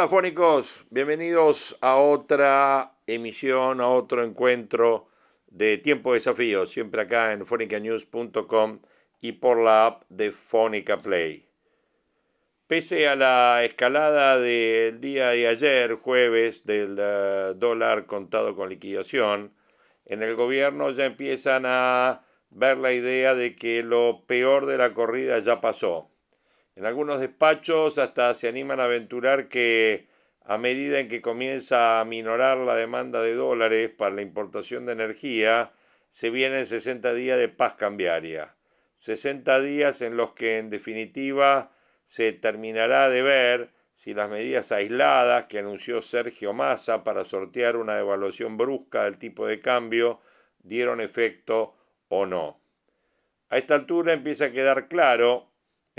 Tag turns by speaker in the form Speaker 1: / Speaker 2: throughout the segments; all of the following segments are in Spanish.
Speaker 1: Hola fónicos, bienvenidos a otra emisión, a otro encuentro de Tiempo de Desafío, siempre acá en fonicanews.com y por la app de Fónica Play. Pese a la escalada del día de ayer, jueves, del eh, dólar contado con liquidación, en el gobierno ya empiezan a ver la idea de que lo peor de la corrida ya pasó en algunos despachos hasta se animan a aventurar que a medida en que comienza a minorar la demanda de dólares para la importación de energía, se vienen 60 días de paz cambiaria. 60 días en los que en definitiva se terminará de ver si las medidas aisladas que anunció Sergio Massa para sortear una devaluación brusca del tipo de cambio dieron efecto o no. A esta altura empieza a quedar claro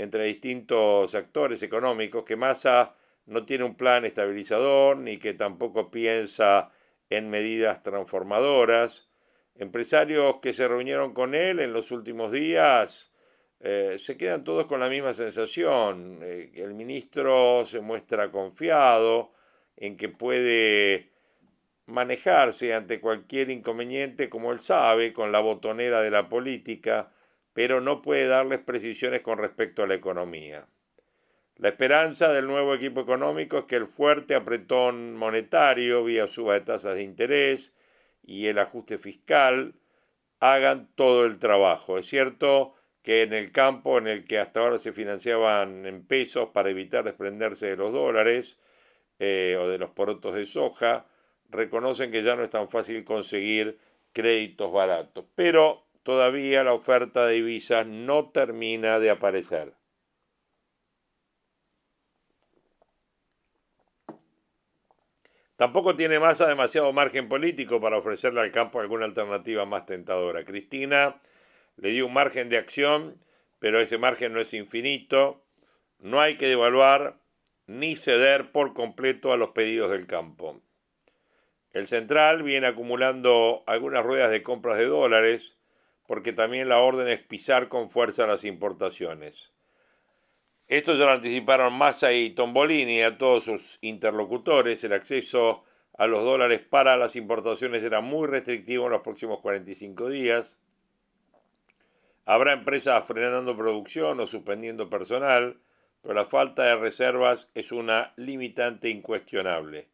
Speaker 1: entre distintos actores económicos que Massa no tiene un plan estabilizador ni que tampoco piensa en medidas transformadoras. Empresarios que se reunieron con él en los últimos días eh, se quedan todos con la misma sensación. Eh, el ministro se muestra confiado en que puede manejarse ante cualquier inconveniente como él sabe, con la botonera de la política, pero no puede darles precisiones con respecto a la economía. La esperanza del nuevo equipo económico es que el fuerte apretón monetario vía suba de tasas de interés y el ajuste fiscal hagan todo el trabajo. Es cierto que en el campo en el que hasta ahora se financiaban en pesos para evitar desprenderse de los dólares eh, o de los porotos de soja, reconocen que ya no es tan fácil conseguir créditos baratos. Pero todavía la oferta de divisas no termina de aparecer. Tampoco tiene Massa demasiado margen político para ofrecerle al campo alguna alternativa más tentadora. Cristina le dio un margen de acción, pero ese margen no es infinito. No hay que devaluar ni ceder por completo a los pedidos del campo. El central viene acumulando algunas ruedas de compras de dólares, porque también la orden es pisar con fuerza las importaciones. Esto ya lo anticiparon Massa y Tombolini a todos sus interlocutores. El acceso a los dólares para las importaciones era muy restrictivo en los próximos 45 días. Habrá empresas frenando producción o suspendiendo personal, pero la falta de reservas es una limitante incuestionable.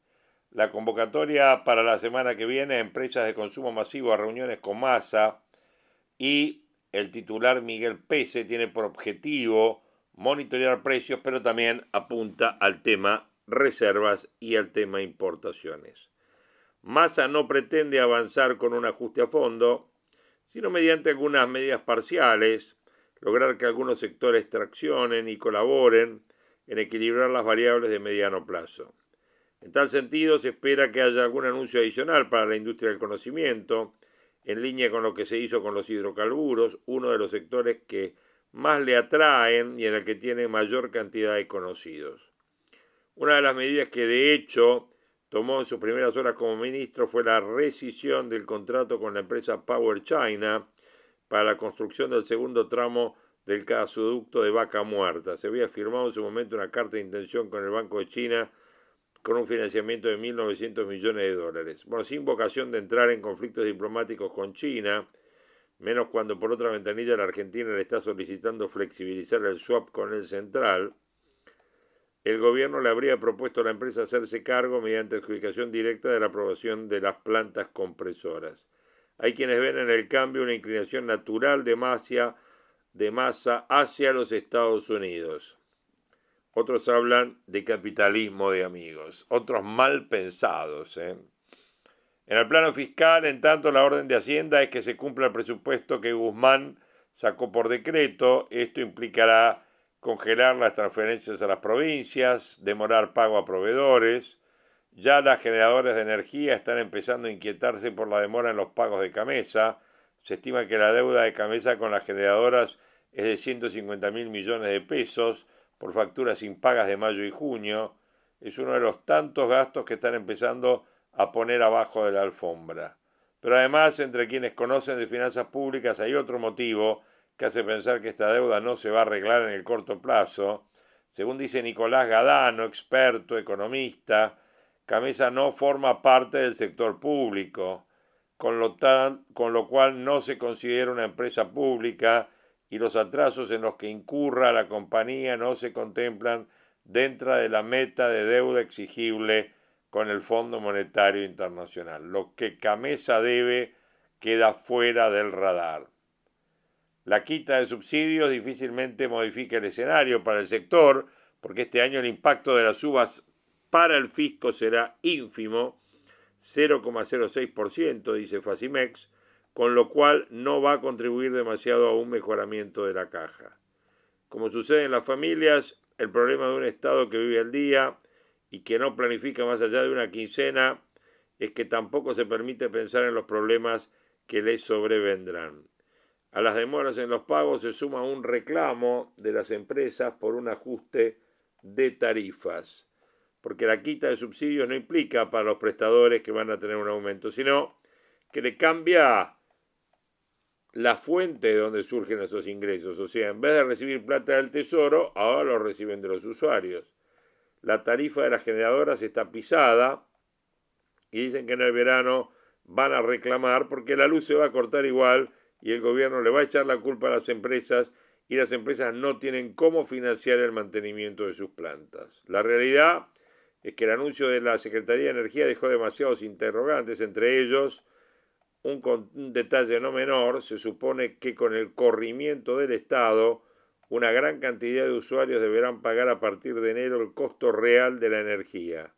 Speaker 1: La convocatoria para la semana que viene, empresas de consumo masivo a reuniones con Massa, y el titular Miguel Pese tiene por objetivo monitorear precios, pero también apunta al tema reservas y al tema importaciones. Massa no pretende avanzar con un ajuste a fondo, sino mediante algunas medidas parciales, lograr que algunos sectores traccionen y colaboren en equilibrar las variables de mediano plazo. En tal sentido, se espera que haya algún anuncio adicional para la industria del conocimiento, en línea con lo que se hizo con los hidrocarburos, uno de los sectores que más le atraen y en el que tiene mayor cantidad de conocidos. Una de las medidas que de hecho tomó en sus primeras horas como ministro fue la rescisión del contrato con la empresa Power China para la construcción del segundo tramo del gasoducto de Vaca Muerta. Se había firmado en su momento una carta de intención con el Banco de China con un financiamiento de 1.900 millones de dólares. Bueno, sin vocación de entrar en conflictos diplomáticos con China, menos cuando por otra ventanilla la Argentina le está solicitando flexibilizar el swap con el central, el gobierno le habría propuesto a la empresa hacerse cargo mediante adjudicación directa de la aprobación de las plantas compresoras. Hay quienes ven en el cambio una inclinación natural de masa, de masa hacia los Estados Unidos. Otros hablan de capitalismo de amigos, otros mal pensados. ¿eh? En el plano fiscal, en tanto, la orden de Hacienda es que se cumpla el presupuesto que Guzmán sacó por decreto. Esto implicará congelar las transferencias a las provincias, demorar pago a proveedores. Ya las generadoras de energía están empezando a inquietarse por la demora en los pagos de Camesa. Se estima que la deuda de Camesa con las generadoras es de 150 mil millones de pesos por facturas impagas de mayo y junio. Es uno de los tantos gastos que están empezando a poner abajo de la alfombra. Pero además, entre quienes conocen de finanzas públicas hay otro motivo que hace pensar que esta deuda no se va a arreglar en el corto plazo. Según dice Nicolás Gadano, experto, economista, Camesa no forma parte del sector público, con lo, con lo cual no se considera una empresa pública y los atrasos en los que incurra la compañía no se contemplan dentro de la meta de deuda exigible con el Fondo Monetario Internacional. Lo que Camesa debe queda fuera del radar. La quita de subsidios difícilmente modifica el escenario para el sector, porque este año el impacto de las subas para el fisco será ínfimo, 0,06%, dice Facimex, con lo cual no va a contribuir demasiado a un mejoramiento de la caja. Como sucede en las familias, el problema de un Estado que vive al día y que no planifica más allá de una quincena es que tampoco se permite pensar en los problemas que le sobrevendrán. A las demoras en los pagos se suma un reclamo de las empresas por un ajuste de tarifas, porque la quita de subsidios no implica para los prestadores que van a tener un aumento, sino que le cambia la fuente de donde surgen esos ingresos. O sea, en vez de recibir plata del tesoro, ahora lo reciben de los usuarios. La tarifa de las generadoras está pisada y dicen que en el verano van a reclamar porque la luz se va a cortar igual y el gobierno le va a echar la culpa a las empresas y las empresas no tienen cómo financiar el mantenimiento de sus plantas. La realidad es que el anuncio de la Secretaría de Energía dejó demasiados interrogantes, entre ellos un, detalle no menor, se supone que con el corrimiento del Estado, una gran cantidad de usuarios deberán pagar a partir de enero el costo real de la energía.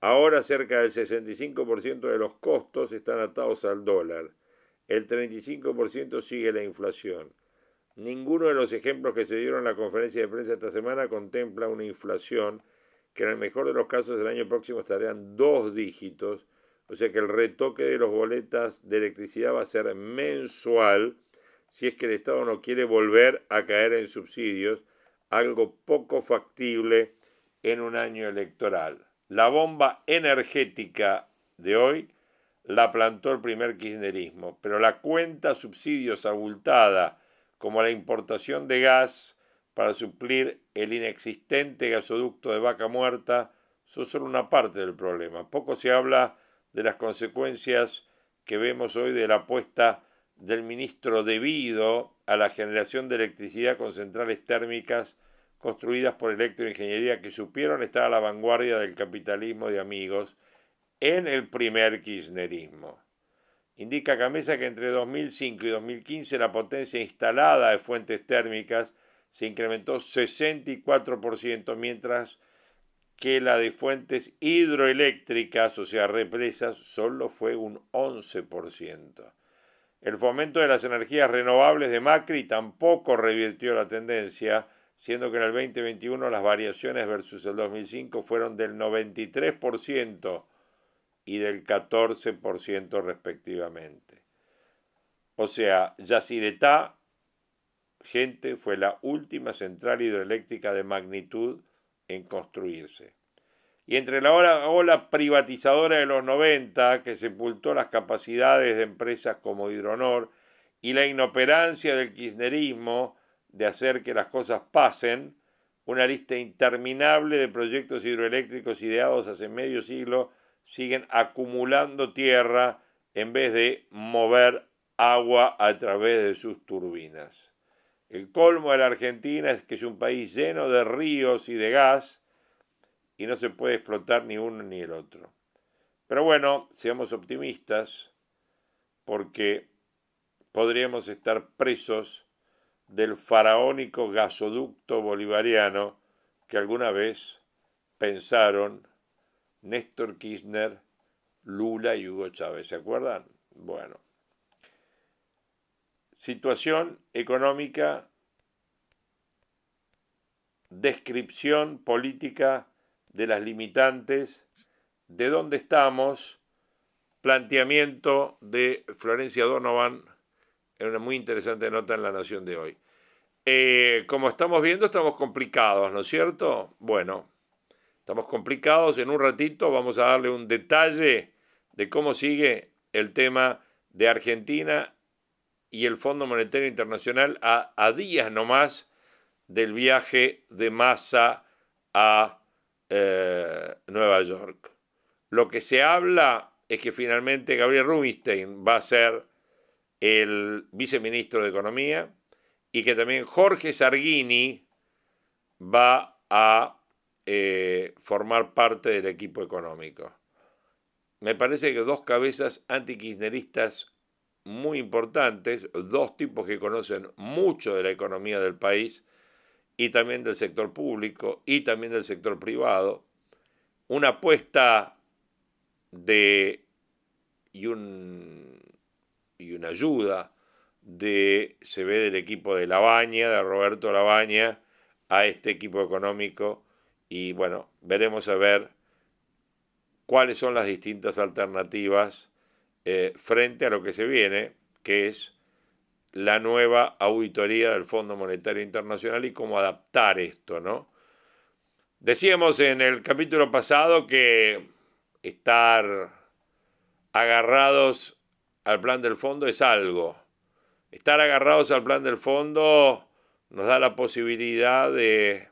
Speaker 1: Ahora cerca del 65% de los costos están atados al dólar el 35% sigue la inflación. Ninguno de los ejemplos que se dieron en la conferencia de prensa esta semana contempla una inflación que en el mejor de los casos del año próximo estarían dos dígitos, o sea que el retoque de los boletas de electricidad va a ser mensual si es que el Estado no quiere volver a caer en subsidios, algo poco factible en un año electoral. La bomba energética de hoy la plantó el primer kirchnerismo, pero la cuenta subsidios abultada, como la importación de gas para suplir el inexistente gasoducto de vaca muerta, son solo una parte del problema. Poco se habla de las consecuencias que vemos hoy de la apuesta del ministro debido a la generación de electricidad con centrales térmicas construidas por electroingeniería que supieron estar a la vanguardia del capitalismo de amigos en el primer kirchnerismo. Indica Camesa que entre 2005 y 2015 la potencia instalada de fuentes térmicas se incrementó 64%, mientras que la de fuentes hidroeléctricas, o sea, represas, solo fue un 11%. El fomento de las energías renovables de Macri tampoco revirtió la tendencia, siendo que en el 2021 las variaciones versus el 2005 fueron del 93%, y del 14% respectivamente. O sea, Yacyretá, gente, fue la última central hidroeléctrica de magnitud en construirse. Y entre la ola, privatizadora de los 90, que sepultó las capacidades de empresas como Hidronor, y la inoperancia del kirchnerismo de hacer que las cosas pasen, una lista interminable de proyectos hidroeléctricos ideados hace medio siglo siguen acumulando tierra en vez de mover agua a través de sus turbinas. El colmo de la Argentina es que es un país lleno de ríos y de gas y no se puede explotar ni uno ni el otro. Pero bueno, seamos optimistas porque podríamos estar presos del faraónico gasoducto bolivariano que alguna vez pensaron Néstor Kirchner Lula y Hugo Chávez, ¿se acuerdan? Bueno. Situación económica, descripción política de las limitantes, de dónde estamos, planteamiento de Florencia Donovan en una muy interesante nota en La Nación de hoy. Eh, como estamos viendo, estamos complicados, ¿no es cierto? Bueno, estamos complicados. En un ratito vamos a darle un detalle de cómo sigue el tema de Argentina y el Fondo Monetario Internacional a, a días nomás del viaje de masa a eh, Nueva York. Lo que se habla es que finalmente Gabriel Rubinstein va a ser el viceministro de Economía y que también Jorge Sargini va a eh, formar parte del equipo económico. Me parece que dos cabezas antikirchneristas muy importantes, dos tipos que conocen mucho de la economía del país y también del sector público y también del sector privado, una apuesta de y, un, y una ayuda de, se ve del equipo de Labaña, de Roberto Labaña, a este equipo económico. Y bueno, veremos a ver cuáles son las distintas alternativas eh, frente a lo que se viene, que es la nueva auditoría del Fondo Monetario Internacional y cómo adaptar esto, ¿no? Decíamos en el capítulo pasado que estar agarrados al plan del fondo es algo. Estar agarrados al plan del fondo nos da la posibilidad de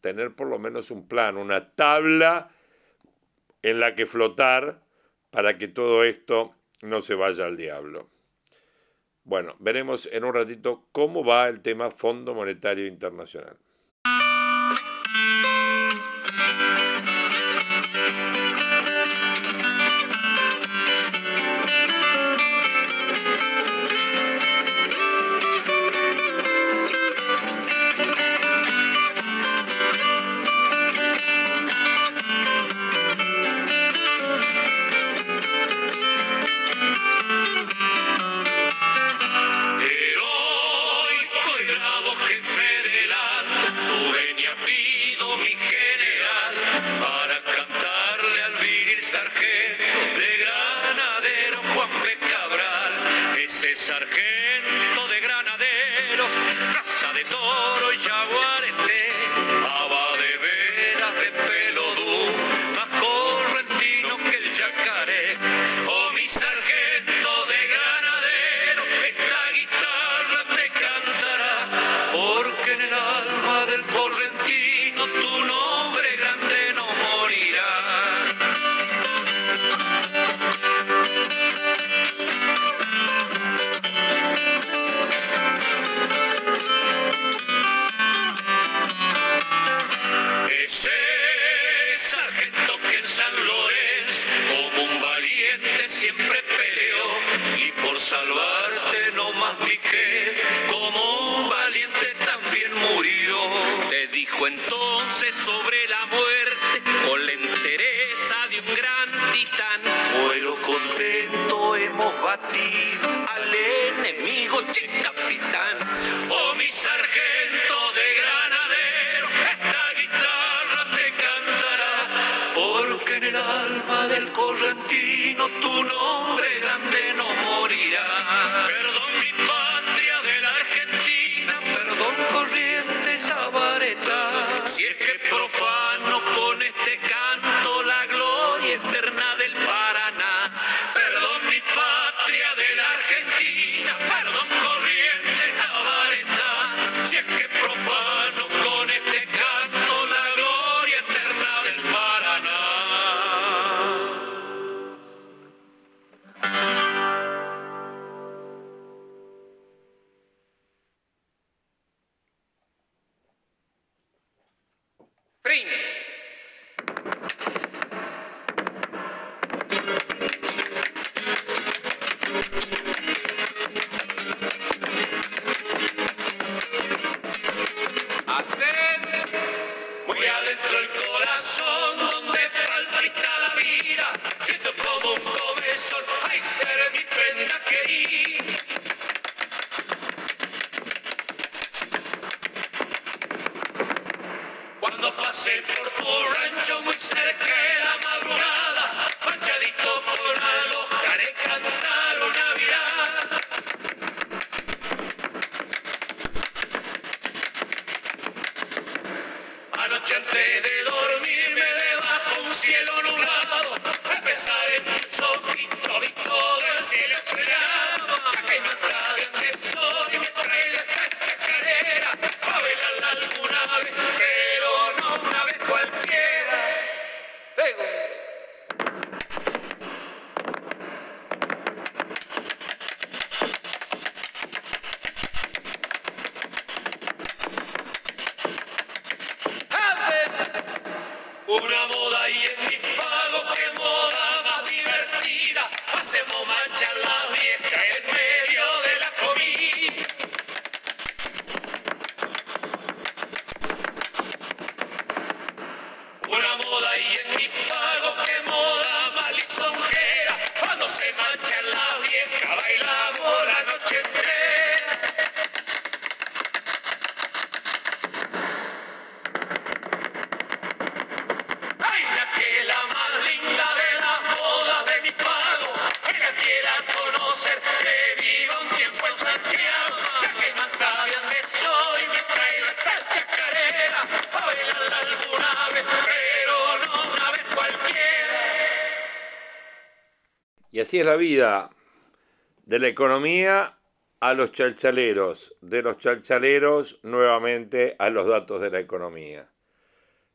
Speaker 1: tener por lo menos un plan, una tabla en la que flotar para que todo esto no se vaya al diablo. Bueno, veremos en un ratito cómo va el tema Fondo Monetario Internacional. Así es la vida de la economía a los chalchaleros, de los chalchaleros nuevamente a los datos de la economía.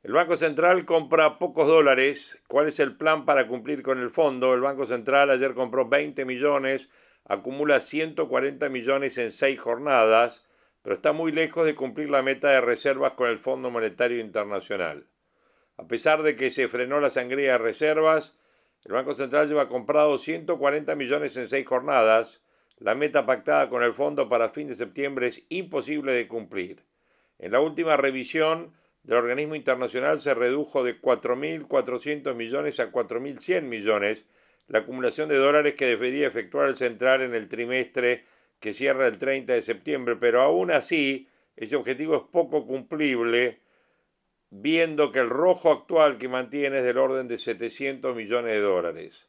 Speaker 1: El Banco Central compra pocos dólares. ¿Cuál es el plan para cumplir con el fondo? El Banco Central ayer compró 20 millones, acumula 140 millones en seis jornadas, pero está muy lejos de cumplir la meta de reservas con el Fondo Monetario Internacional. A pesar de que se frenó la sangría de reservas, el Banco Central lleva comprado 140 millones en seis jornadas. La meta pactada con el fondo para fin de septiembre es imposible de cumplir. En la última revisión del organismo internacional se redujo de 4.400 millones a 4.100 millones la acumulación de dólares que debería efectuar el central en el trimestre que cierra el 30 de septiembre, pero aún así ese objetivo es poco cumplible viendo que el rojo actual que mantiene es del orden de 700 millones de dólares.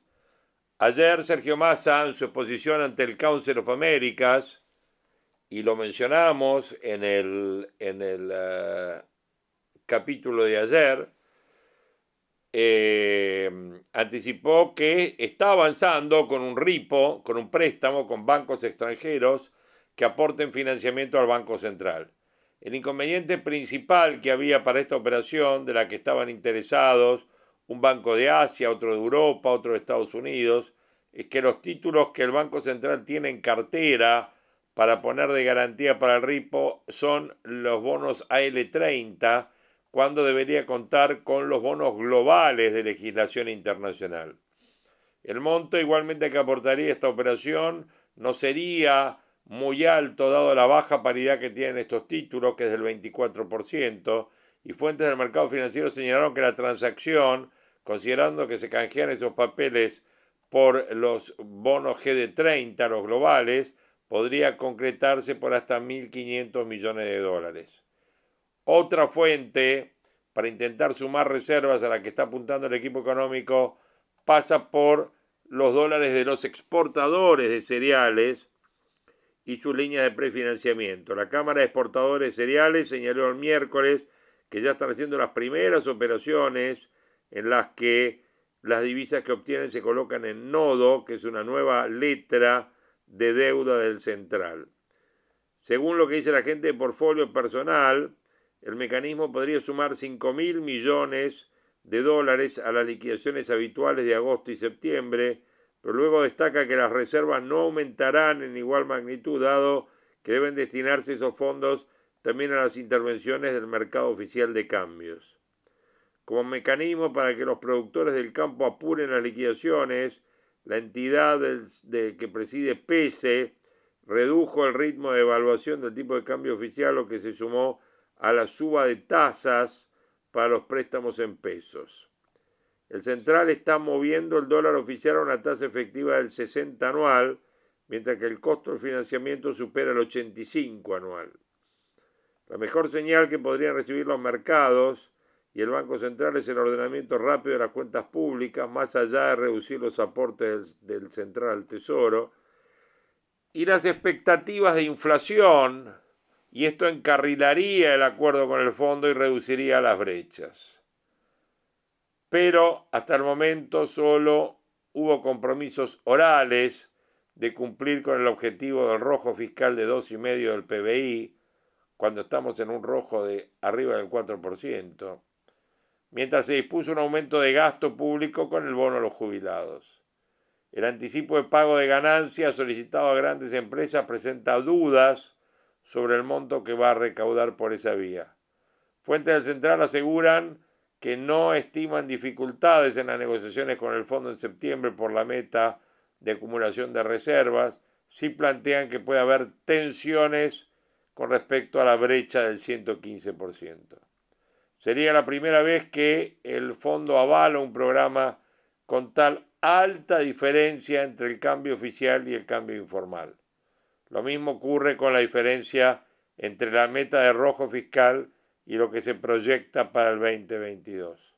Speaker 1: Ayer Sergio Massa, en su exposición ante el Council of Americas, y lo mencionamos en el, en el eh, capítulo de ayer, eh, anticipó que está avanzando con un RIPO, con un préstamo con bancos extranjeros que aporten financiamiento al Banco Central. El inconveniente principal que había para esta operación, de la que estaban interesados un banco de Asia, otro de Europa, otro de Estados Unidos, es que los títulos que el Banco Central tiene en cartera para poner de garantía para el RIPO son los bonos AL30, cuando debería contar con los bonos globales de legislación internacional. El monto igualmente que aportaría esta operación no sería muy alto dado la baja paridad que tienen estos títulos, que es del 24%, y fuentes del mercado financiero señalaron que la transacción, considerando que se canjean esos papeles por los bonos GD30, los globales, podría concretarse por hasta 1.500 millones de dólares. Otra fuente para intentar sumar reservas a la que está apuntando el equipo económico pasa por los dólares de los exportadores de cereales, y su línea de prefinanciamiento. La Cámara de Exportadores Cereales señaló el miércoles que ya están haciendo las primeras operaciones en las que las divisas que obtienen se colocan en nodo, que es una nueva letra de deuda del central. Según lo que dice la gente de portfolio personal, el mecanismo podría sumar 5 mil millones de dólares a las liquidaciones habituales de agosto y septiembre, pero luego destaca que las reservas no aumentarán en igual magnitud, dado que deben destinarse esos fondos también a las intervenciones del mercado oficial de cambios. Como mecanismo para que los productores del campo apuren las liquidaciones, la entidad que preside PESE redujo el ritmo de evaluación del tipo de cambio oficial, lo que se sumó a la suba de tasas para los préstamos en pesos. El central está moviendo el dólar oficial a una tasa efectiva del 60 anual, mientras que el costo del financiamiento supera el 85 anual. La mejor señal que podrían recibir los mercados, y el Banco Central es el ordenamiento rápido de las cuentas públicas, más allá de reducir los aportes del, del Central al Tesoro, y las expectativas de inflación, y esto encarrilaría el acuerdo con el fondo y reduciría las brechas. Pero hasta el momento solo hubo compromisos orales de cumplir con el objetivo del rojo fiscal de 2,5 del PBI, cuando estamos en un rojo de arriba del 4% mientras se dispuso un aumento de gasto público con el bono a los jubilados. El anticipo de pago de ganancias solicitado a grandes empresas presenta dudas sobre el monto que va a recaudar por esa vía. Fuentes del Central aseguran que no estiman dificultades en las negociaciones con el fondo en septiembre por la meta de acumulación de reservas, sí plantean que puede haber tensiones con respecto a la brecha del 115%. Sería la primera vez que el fondo avala un programa con tal alta diferencia entre el cambio oficial y el cambio informal. Lo mismo ocurre con la diferencia entre la meta de rojo fiscal y lo que se proyecta para el 2022.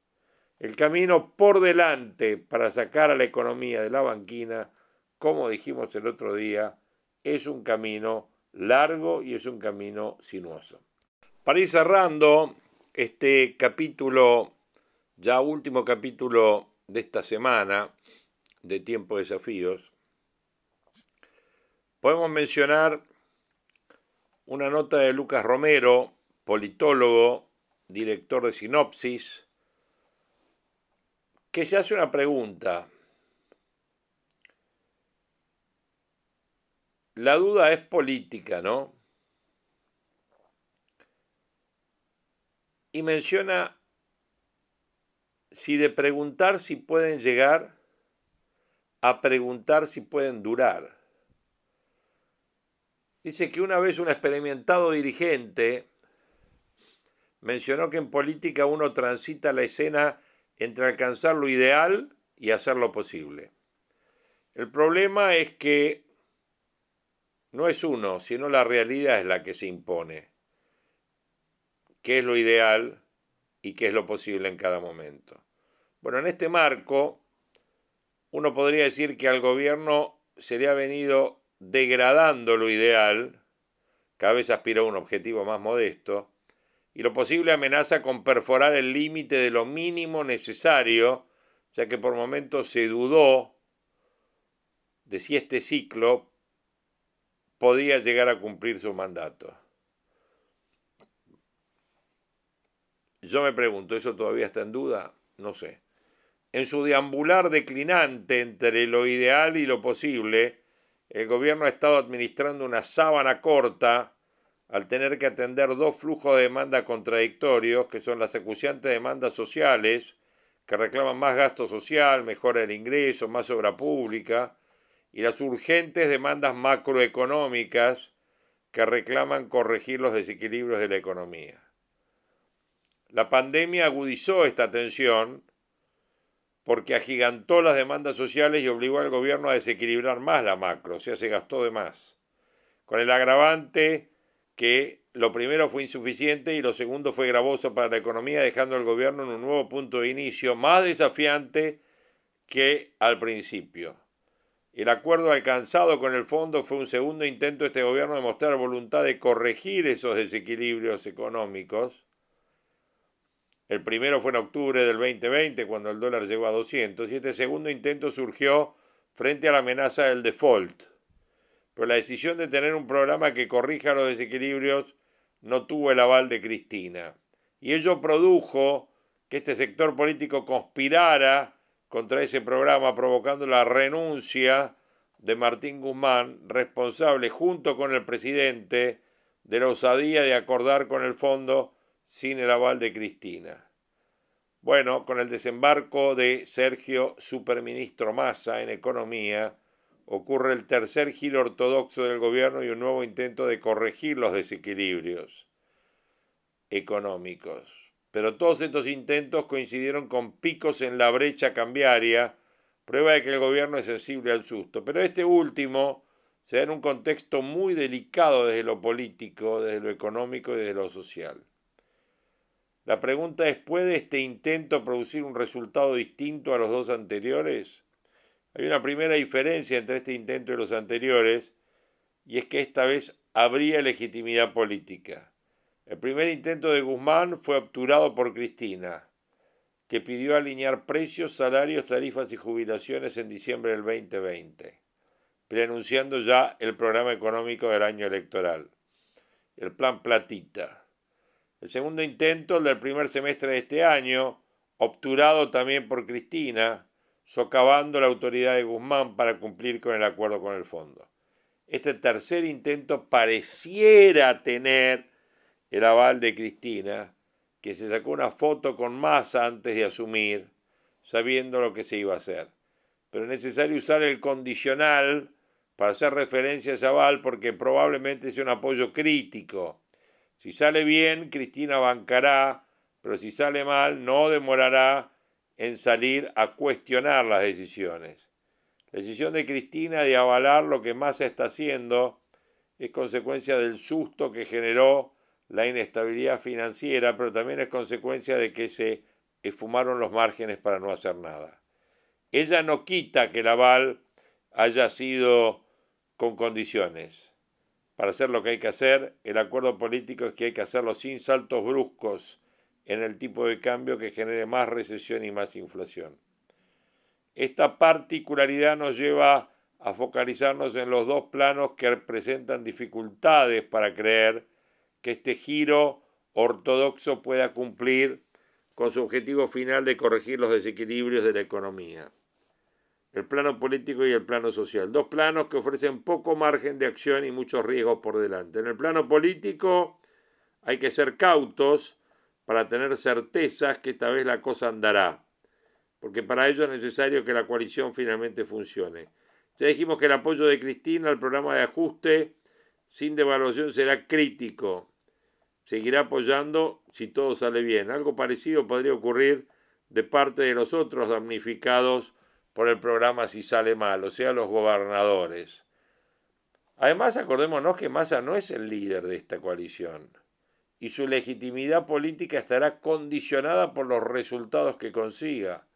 Speaker 1: El camino por delante para sacar a la economía de la banquina, como dijimos el otro día, es un camino largo y es un camino sinuoso. Para ir cerrando, este capítulo, ya último capítulo de esta semana de Tiempo de Desafíos, podemos mencionar una nota de Lucas Romero, politólogo, director de Sinopsis, que se hace una pregunta. La duda es política, ¿no? y menciona si de preguntar si pueden llegar a preguntar si pueden durar. Dice que una vez un experimentado dirigente mencionó que en política uno transita la escena entre alcanzar lo ideal y hacer lo posible. El problema es que no es uno, sino la realidad es la que se impone qué es lo ideal y qué es lo posible en cada momento. Bueno, en este marco, uno podría decir que al gobierno se le ha venido degradando lo ideal, cada vez aspira a un objetivo más modesto, y lo posible amenaza con perforar el límite de lo mínimo necesario, ya que por momentos se dudó de si este ciclo podía llegar a cumplir su mandato. Yo me pregunto, ¿eso todavía está en duda? No sé. En su deambular declinante entre lo ideal y lo posible, el gobierno ha estado administrando una sábana corta al tener que atender dos flujos de demanda contradictorios, que son las acuciantes demandas sociales, que reclaman más gasto social, mejora del ingreso, más obra pública, y las urgentes demandas macroeconómicas, que reclaman corregir los desequilibrios de la economía. La pandemia agudizó esta tensión porque agigantó las demandas sociales y obligó al gobierno a desequilibrar más la macro, o sea, se gastó de más. Con el agravante que lo primero fue insuficiente y lo segundo fue gravoso para la economía, dejando al gobierno en un nuevo punto de inicio más desafiante que al principio. El acuerdo alcanzado con el fondo fue un segundo intento de este gobierno de mostrar voluntad de corregir esos desequilibrios económicos el primero fue en octubre del 2020, cuando el dólar llegó a 200, y este segundo intento surgió frente a la amenaza del default. Pero la decisión de tener un programa que corrija los desequilibrios no tuvo el aval de Cristina. Y ello produjo que este sector político conspirara contra ese programa, provocando la renuncia de Martín Guzmán, responsable junto con el presidente de la osadía de acordar con el fondo sin el aval de Cristina. Bueno, con el desembarco de Sergio Superministro Massa en Economía, ocurre el tercer giro ortodoxo del gobierno y un nuevo intento de corregir los desequilibrios económicos. Pero todos estos intentos coincidieron con picos en la brecha cambiaria, prueba de que el gobierno es sensible al susto. Pero este último se da en un contexto muy delicado desde lo político, desde lo económico y desde lo social. La pregunta es, ¿puede este intento producir un resultado distinto a los dos anteriores? Hay una primera diferencia entre este intento y los anteriores, y es que esta vez habría legitimidad política. El primer intento de Guzmán fue obturado por Cristina, que pidió alinear precios, salarios, tarifas y jubilaciones en diciembre del 2020, preanunciando ya el programa económico del año electoral, el plan Platita. El segundo intento, el del primer semestre de este año, obturado también por Cristina, socavando la autoridad de Guzmán para cumplir con el acuerdo con el fondo. Este tercer intento pareciera tener el aval de Cristina, que se sacó una foto con Massa antes de asumir, sabiendo lo que se iba a hacer. Pero es necesario usar el condicional para hacer referencia a ese aval porque probablemente sea un apoyo crítico si sale bien, Cristina bancará, pero si sale mal, no demorará en salir a cuestionar las decisiones. La decisión de Cristina de avalar lo que Massa está haciendo es consecuencia del susto que generó la inestabilidad financiera, pero también es consecuencia de que se esfumaron los márgenes para no hacer nada. Ella no quita que el aval haya sido con condiciones para hacer lo que hay que hacer, el acuerdo político es que hay que hacerlo sin saltos bruscos en el tipo de cambio que genere más recesión y más inflación. Esta particularidad nos lleva a focalizarnos en los dos planos que representan dificultades para creer que este giro ortodoxo pueda cumplir con su objetivo final de corregir los desequilibrios de la economía el plano político y el plano social. Dos planos que ofrecen poco margen de acción y muchos riesgos por delante. En el plano político hay que ser cautos para tener certezas que esta vez la cosa andará, porque para ello es necesario que la coalición finalmente funcione. Ya dijimos que el apoyo de Cristina al programa de ajuste sin devaluación será crítico. Seguirá apoyando si todo sale bien. Algo parecido podría ocurrir de parte de los otros damnificados por el programa si sale mal, o sea, los gobernadores. Además, acordémonos que Massa no es el líder de esta coalición y su legitimidad política estará condicionada por los resultados que consiga.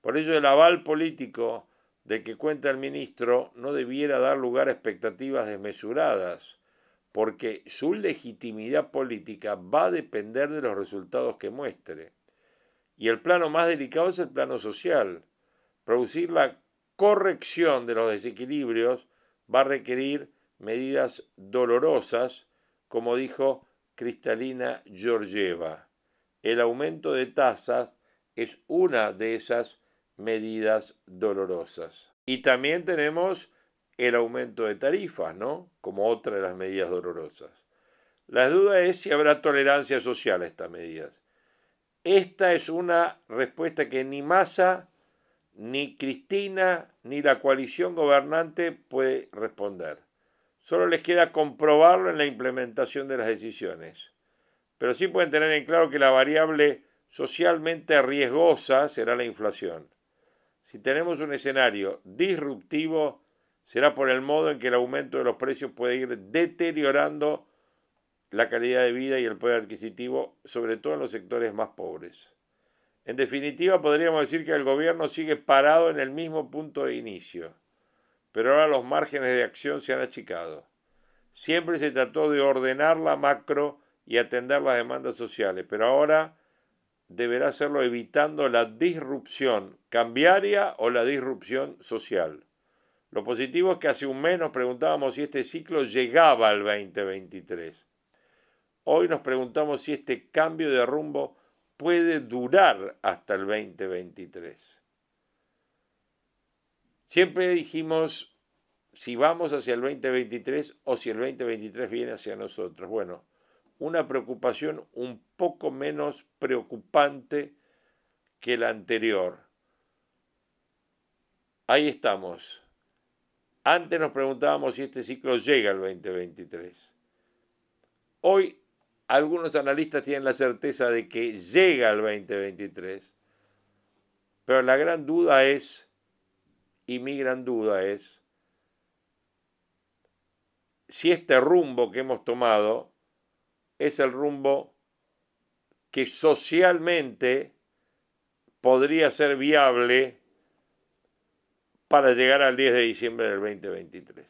Speaker 1: Por ello, el aval político de que cuenta el ministro no debiera dar lugar a expectativas desmesuradas, porque su legitimidad política va a depender de los resultados que muestre. Y el plano más delicado es el plano social Producir la corrección de los desequilibrios va a requerir medidas dolorosas, como dijo Cristalina Georgieva. El aumento de tasas es una de esas medidas dolorosas. Y también tenemos el aumento de tarifas, ¿no? Como otra de las medidas dolorosas. La duda es si habrá tolerancia social a estas medidas. Esta es una respuesta que ni Massa ni Cristina ni la coalición gobernante puede responder. Solo les queda comprobarlo en la implementación de las decisiones. Pero sí pueden tener en claro que la variable socialmente riesgosa será la inflación. Si tenemos un escenario disruptivo, será por el modo en que el aumento de los precios puede ir deteriorando la calidad de vida y el poder adquisitivo, sobre todo en los sectores más pobres. En definitiva, podríamos decir que el gobierno sigue parado en el mismo punto de inicio, pero ahora los márgenes de acción se han achicado. Siempre se trató de ordenar la macro y atender las demandas sociales, pero ahora deberá hacerlo evitando la disrupción cambiaria o la disrupción social. Lo positivo es que hace un mes nos preguntábamos si este ciclo llegaba al 2023. Hoy nos preguntamos si este cambio de rumbo puede durar hasta el 2023. Siempre dijimos si vamos hacia el 2023 o si el 2023 viene hacia nosotros. Bueno, una preocupación un poco menos preocupante que la anterior. Ahí estamos. Antes nos preguntábamos si este ciclo llega al 2023. Hoy algunos analistas tienen la certeza de que llega el 2023, pero la gran duda es, y mi gran duda es, si este rumbo que hemos tomado es el rumbo que socialmente podría ser viable para llegar al 10 de diciembre del 2023.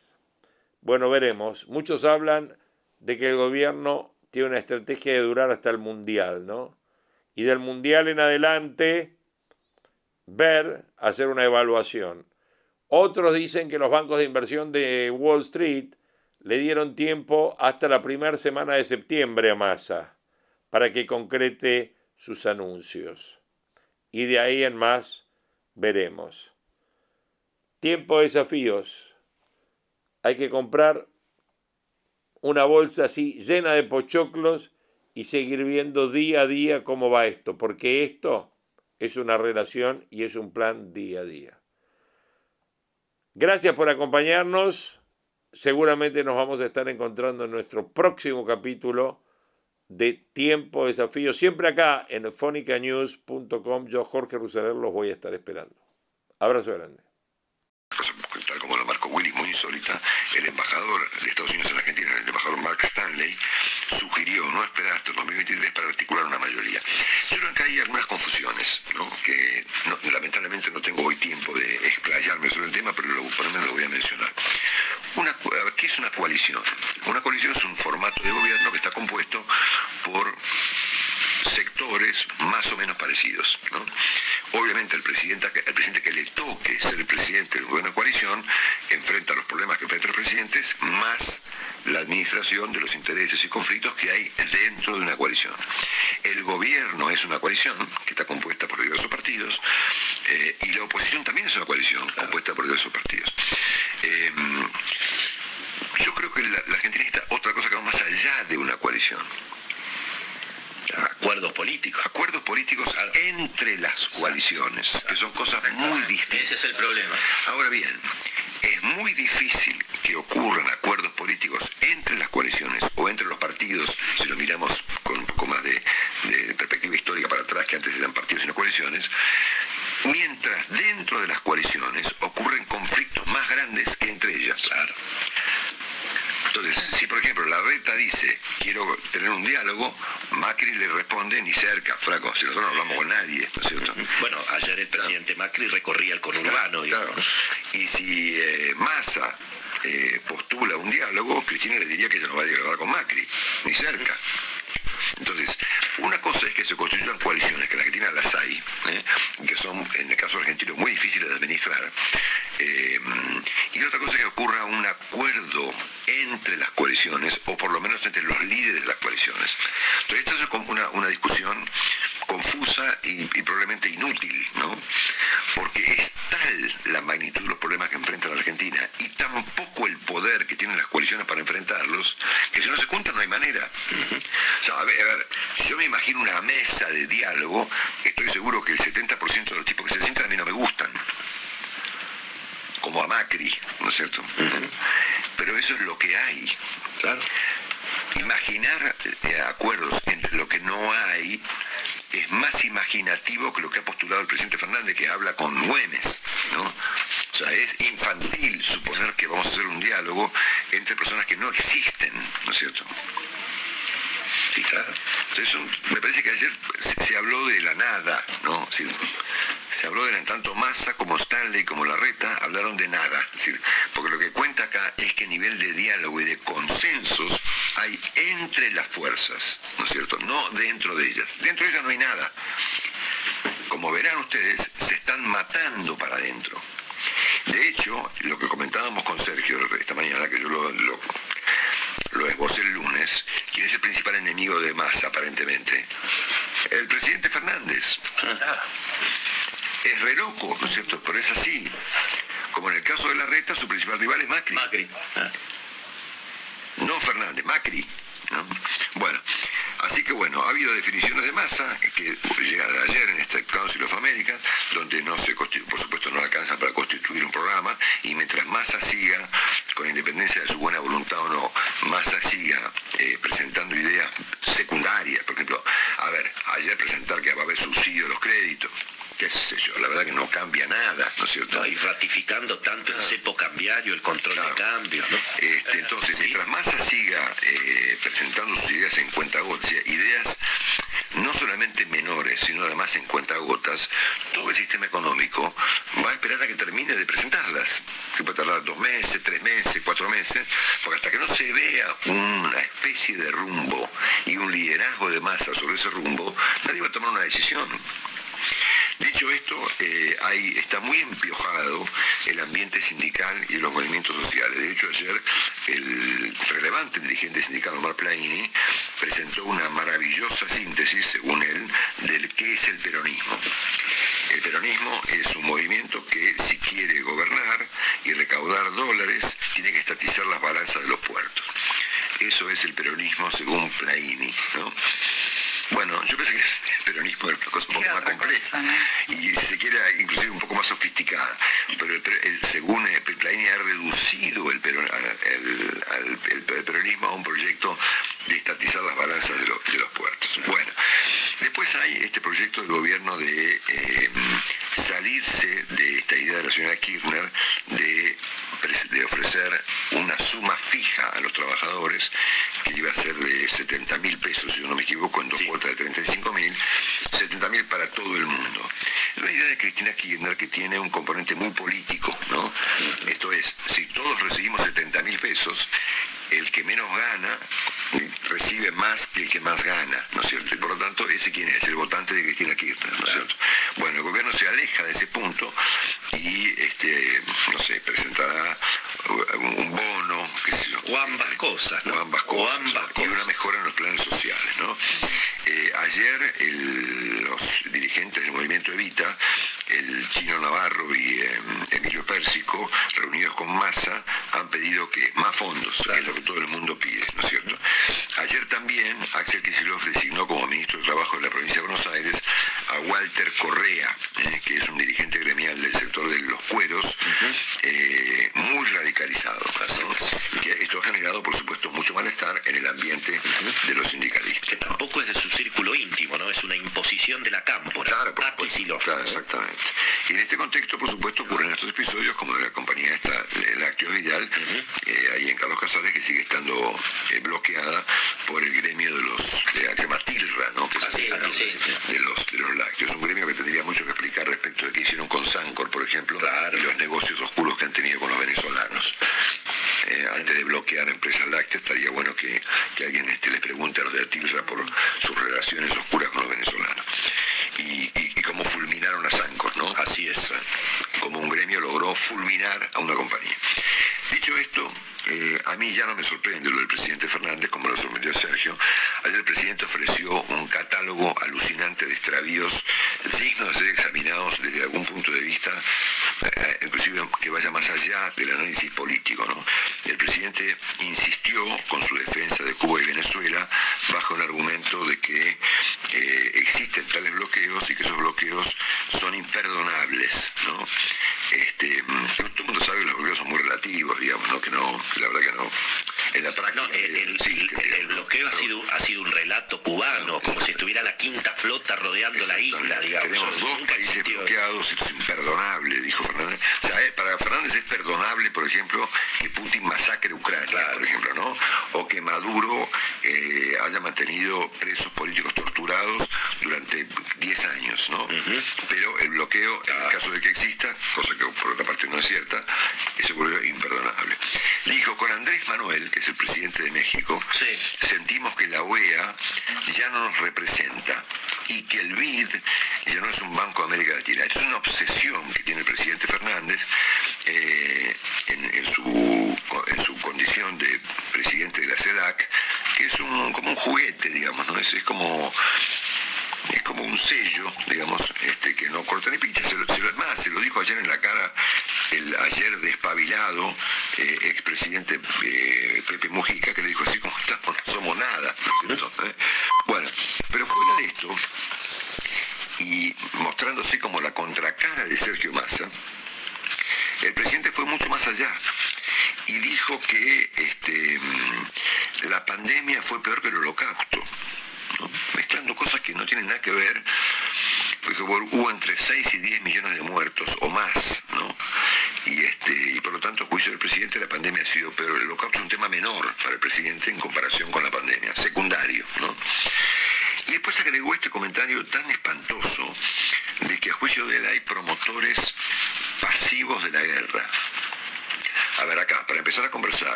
Speaker 1: Bueno, veremos. Muchos hablan de que el gobierno tiene una estrategia de durar hasta el Mundial, ¿no? Y del Mundial en adelante, ver, hacer una evaluación. Otros dicen que los bancos de inversión de Wall Street le dieron tiempo hasta la primera semana de septiembre a Massa para que concrete sus anuncios. Y de ahí en más veremos. Tiempo de desafíos. Hay que comprar una bolsa así llena de pochoclos y seguir viendo día a día cómo va esto, porque esto es una relación y es un plan día a día. Gracias por acompañarnos. Seguramente nos vamos a estar encontrando en nuestro próximo capítulo de Tiempo Desafío, siempre acá en fonicanews.com. Yo, Jorge Rusaler, los voy a estar esperando. Abrazo grande.
Speaker 2: Tal como lo marcó Willis, muy insólita, el embajador de Estados Unidos en Argentina, el embajador Mark Stanley, sugirió no esperar hasta el 2023 para articular una mayoría. Yo creo que hay algunas confusiones, ¿no? que lamentablemente no tengo hoy tiempo de explayarme sobre el tema, pero lo, por lo menos lo voy a mencionar. Una, ¿Qué es una coalición? Una coalición es un formato de gobierno que está compuesto por sectores más o menos parecidos. Obviamente el presidente, el presidente que le toque ser el presidente de un gobierno de coalición enfrenta los problemas que enfrentan los presidentes más la administración de los intereses y conflictos que hay dentro de una coalición. El gobierno es una coalición que está compuesta por diversos partidos eh, y la oposición también es una coalición compuesta por diversos partidos. Eh, yo creo que la, la Argentina necesita otra cosa que va más allá de una coalición
Speaker 3: acuerdos políticos.
Speaker 2: Acuerdos políticos entre las coaliciones, que son cosas muy distintas.
Speaker 3: Ese es el problema.
Speaker 2: Ahora bien, es muy difícil que ocurran acuerdos políticos entre las coaliciones o entre los partidos, si lo miramos con un poco más de, perspectiva histórica para atrás, que antes eran partidos y no coaliciones, mientras dentro de las coaliciones ocurren conflictos más grandes que entre ellas.
Speaker 3: Claro.
Speaker 2: Entonces, si por ejemplo la reta dice, quiero tener un diálogo, Macri le responde ni cerca, flaco, si nosotros no hablamos con nadie, ¿no es cierto?
Speaker 3: Bueno, ayer el presidente Macri recorría el conurbano.
Speaker 2: Claro, Y si eh, Massa eh, postula un diálogo, Cristina le diría que ella no va a dialogar con Macri, ni cerca. Entonces, una cosa es que se construyan coaliciones, que en Argentina las hay, ¿eh? que son, en el caso argentino, muy difíciles de administrar. Eh, y otra cosa es que ocurra un acuerdo entre las coaliciones, o por lo menos entre los líderes de las coaliciones. Entonces, esta es una, una discusión confusa y, probablemente inútil, ¿no? Porque es tal la magnitud de los problemas que enfrenta la Argentina y tampoco el poder que tienen las coaliciones para enfrentarlos, que si no se juntan no hay manera. O sea, a ver, a ver, yo me imagino una mesa de diálogo, estoy seguro que el 70% de los tipos que se sientan a mí no me gustan. Como a Macri, ¿no es cierto? Pero eso es lo que hay.
Speaker 3: Claro.
Speaker 2: Imaginar eh, acuerdos entre lo que no hay es más imaginativo que lo que ha postulado el presidente Fernández, que habla con Güemes, ¿no? O sea, es infantil suponer que vamos a hacer un diálogo entre personas que no existen, ¿no es cierto?
Speaker 3: Sí, claro.
Speaker 2: Entonces, me parece que ayer se, habló de la nada, ¿no? se habló de tanto Massa como Stanley como Larreta hablaron de nada. porque lo que cuenta acá es que a nivel de diálogo y de consensos hay entre las fuerzas, ¿no es cierto? No dentro de ellas. Dentro de ellas no hay nada. Como verán ustedes, se están matando para adentro. De hecho, lo que comentábamos con Sergio esta mañana, que yo lo, lo, lo esbocé el lunes, ¿quién es el principal enemigo de Massa aparentemente? El presidente Fernández. Es re loco, ¿no es cierto? Pero es así. Como en el caso de la reta, su principal rival es Macri.
Speaker 3: Macri. Ah.
Speaker 2: No Fernández, Macri. Bueno, así que bueno, ha habido definiciones de masa que llega de ayer en este Council of America, donde no se por supuesto no alcanza para constituir un programa, y mientras Massa siga, con independencia de su buena voluntad o no, Massa siga eh, presentando ideas secundarias, por ejemplo, a ver, ayer presentar que va a haber subsidio de los créditos, qué sé yo, la verdad que no cambia nada, ¿no es cierto?
Speaker 3: y ratificando tanto el cepo cambiario, el control de cambio, ¿no?
Speaker 2: Este, entonces, mientras Massa siga eh, presentando sus ideas en cuenta ideas no solamente menores, sino además en cuentagotas, todo el sistema económico va a esperar a que termine de presentarlas. Que puede tardar dos meses, tres meses, cuatro meses, porque hasta que no se vea una especie de rumbo y un liderazgo de masa sobre ese rumbo, nadie va a tomar una decisión. Dicho esto, eh, está muy empiojado el ambiente sindical y los movimientos sociales. De hecho, ayer el relevante dirigente sindical Omar Plaini presentó una maravillosa síntesis, según él, del qué es el peronismo. El peronismo es un movimiento que si quiere gobernar y recaudar dólares, tiene que estatizar las balanzas de los puertos. Eso es el peronismo según Plaini. ¿no? Bueno, yo pensé que el peronismo era una cosa un poco más compleja. y si se quiere inclusive un poco más sofisticada, pero según Plaini ha reducido el, peronismo a un proyecto de estatizar las balanzas de, los puertos. Bueno, después hay este proyecto del gobierno de eh, salirse de esta idea de la señora Kirchner de de ofrecer una suma fija a los trabajadores, que iba a ser de 70 mil pesos, si yo no me equivoco, en dos cuotas de 35 mil, 70 mil para todo el mundo. La idea de Cristina Kirchner que tiene un componente muy político, ¿no? Esto es, si todos recibimos 70 mil pesos, el que menos gana recibe más que el que más gana, ¿no es cierto? Y por lo tanto, ¿ese quién es? El votante de Cristina Kirchner, ¿no es cierto? Bueno, el gobierno se aleja de ese punto y, este, no sé, presentará un bono, qué sé yo.
Speaker 3: O ambas cosas,
Speaker 2: ¿no? O ambas cosas. y una mejora en los planes sociales, ¿no? Eh, ayer los dirigentes del movimiento Evita el chino Navarro y em, Emilio Pérsico, reunidos con Massa, han pedido que más fondos, que es lo que todo el mundo pide, ¿no es cierto? Ayer también Axel Kicillof designó como ministro de Trabajo de la provincia de Buenos Aires a Walter Correa, eh, que es un dirigente gremial del sector de los cueros, eh, muy radicalizado. Que esto ha generado, por supuesto, mucho malestar en el ambiente de los sindicalistas.
Speaker 3: Que tampoco es de su círculo íntimo, ¿no? Es una imposición de la cámpora.
Speaker 2: Claro, claro, exactamente. Y en este contexto, por supuesto, ocurren estos episodios, como de la compañía esta, Lácteos Vidal, eh, ahí en Carlos Casares, que sigue estando eh, por el gremio de los, de, se llama TILRA, ¿no? Que de, los, de los lácteos. Un gremio que tendría mucho que explicar respecto de qué hicieron con Sancor, por ejemplo, y los negocios oscuros que han tenido con los venezolanos. Eh, antes de bloquear empresas lácteas, estaría bueno que, alguien este, le pregunte a los de TILRA por sus relaciones oscuras con los venezolanos y, cómo fulminaron a Sancor, ¿no? Así es, como un gremio logró fulminar a una compañía. Dicho esto, eh, a mí ya no me sorprende lo del presidente Fernández, como lo sorprendió Sergio. Ayer el presidente ofreció un catálogo alucinante de extravíos dignos de ser examinados desde algún punto de vista, eh, inclusive que vaya más allá del análisis político. ¿no? El presidente insistió con su defensa de Cuba y Venezuela bajo el argumento de que eh, existen tales bloqueos y que esos bloqueos son imperdonables. ¿no? Este, todo el mundo sabe que los bloqueos son muy relativos, la verdad que no. En la práctica.
Speaker 3: el, bloqueo ha sido, ha sido un relato cubano, como si estuviera la quinta flota rodeando la isla, digamos.
Speaker 2: Tenemos dos países bloqueados, esto es imperdonable, dijo Fernández. O sea, eh, para Fernández es perdonable, por ejemplo, que Putin masacre Ucrania, por ejemplo, ¿no? O que Maduro eh, haya mantenido presos políticos torturados durante 10 años, ¿no? Pero el bloqueo, en el caso de que exista, cosa que por otra parte no es cierta,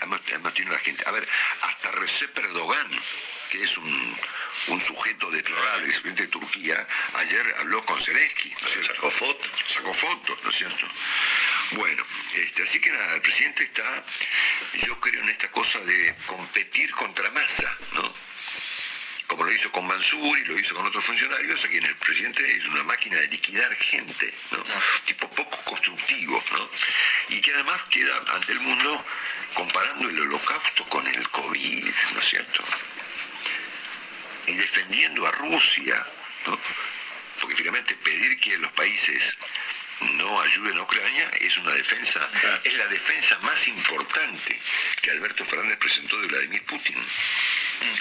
Speaker 2: hemos tenido la gente. A ver, hasta Recep Erdogan, que es un, un sujeto deplorable, presidente de Turquía, ayer habló con Zelensky, ¿no es?
Speaker 3: Sacó fotos.
Speaker 2: Sacó fotos, ¿no es cierto? Bueno, este, así que nada, el presidente está, yo creo en esta cosa de competir contra masa, ¿no? Como lo hizo con Mansur y lo hizo con otros funcionarios, aquí en el presidente es una máquina de liquidar gente, ¿no? Tipo poco constructivo, ¿no? Y que además queda ante el mundo comparando el holocausto con el COVID, ¿no es cierto? y defendiendo a Rusia, ¿no? porque finalmente pedir que los países no ayuden a Ucrania es una defensa, es la defensa más importante que Alberto Fernández presentó de Vladimir Putin.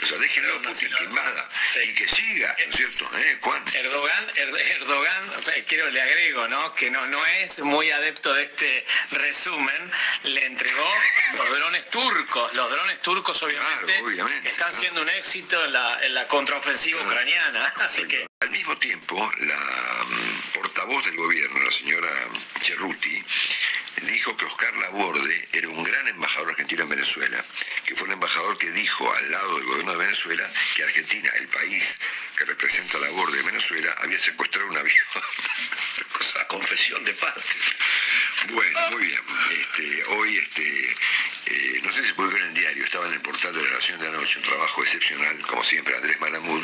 Speaker 2: O sea, déjenlo a Putin que invada
Speaker 4: Sí.
Speaker 2: y que siga, ¿no es cierto? ¿Eh, Juan?
Speaker 4: Erdogan, Er- Erdogan, eh, quiero le agrego, ¿no? Que no, no es muy adepto de este resumen, le entregó los drones turcos. Los drones turcos obviamente,
Speaker 2: Claro, obviamente,
Speaker 4: están
Speaker 2: claro.
Speaker 4: siendo un éxito en la, en la contraofensiva ucraniana. Así que
Speaker 2: Al mismo tiempo, la mm, portavoz del gobierno, la señora Cerruti, dijo que Oscar Laborde era un gran embajador argentino en Venezuela, que fue el embajador que dijo al lado del gobierno de Venezuela que Argentina, el país que representa a Laborde de Venezuela, había secuestrado un avión. Cosa, confesión de parte. Bueno, muy bien. Este, hoy, este, eh, no sé si publicó en el diario, estaba en el portal de la Nación de Anoche, un trabajo excepcional, como siempre, Andrés Malamud,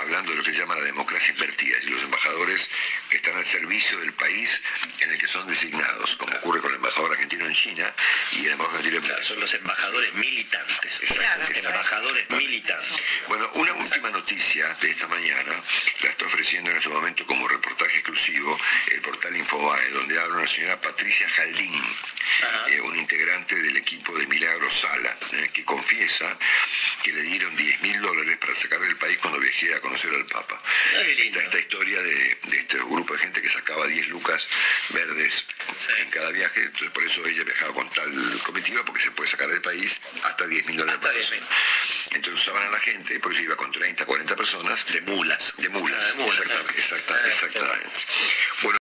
Speaker 2: hablando de lo que llama la democracia invertida y los embajadores que están al servicio del país en el que son designados, como ocurre con el embajador argentino en China y el embajador argentino en
Speaker 3: Claro, son los embajadores militantes.
Speaker 2: Claro,
Speaker 3: embajadores militantes.
Speaker 2: Bueno, una última noticia de esta mañana la está ofreciendo en este momento como reportaje exclusivo el portal Infobae, donde habla una señora Patricia Jaldín, eh, un integrante del equipo de Milagro Sala, eh, que confiesa que le dieron 10 mil dólares para sacar del país cuando viajé a conocer al Papa.
Speaker 3: Ah.
Speaker 2: Está esta historia de, de este grupo de gente que sacaba 10 lucas verdes en cada viaje, entonces por eso ella viajaba con tal comitiva, porque se puede sacar del país hasta 10 mil dólares
Speaker 4: Hasta
Speaker 2: por
Speaker 4: 10.000.
Speaker 2: persona. Entonces usaban a la gente, por eso iba con 30, 40 personas. De mulas. De mulas,
Speaker 3: Ah, de mulas,
Speaker 2: exactamente,
Speaker 3: claro.
Speaker 2: exacta-
Speaker 4: Ah,
Speaker 2: exactamente. Bueno,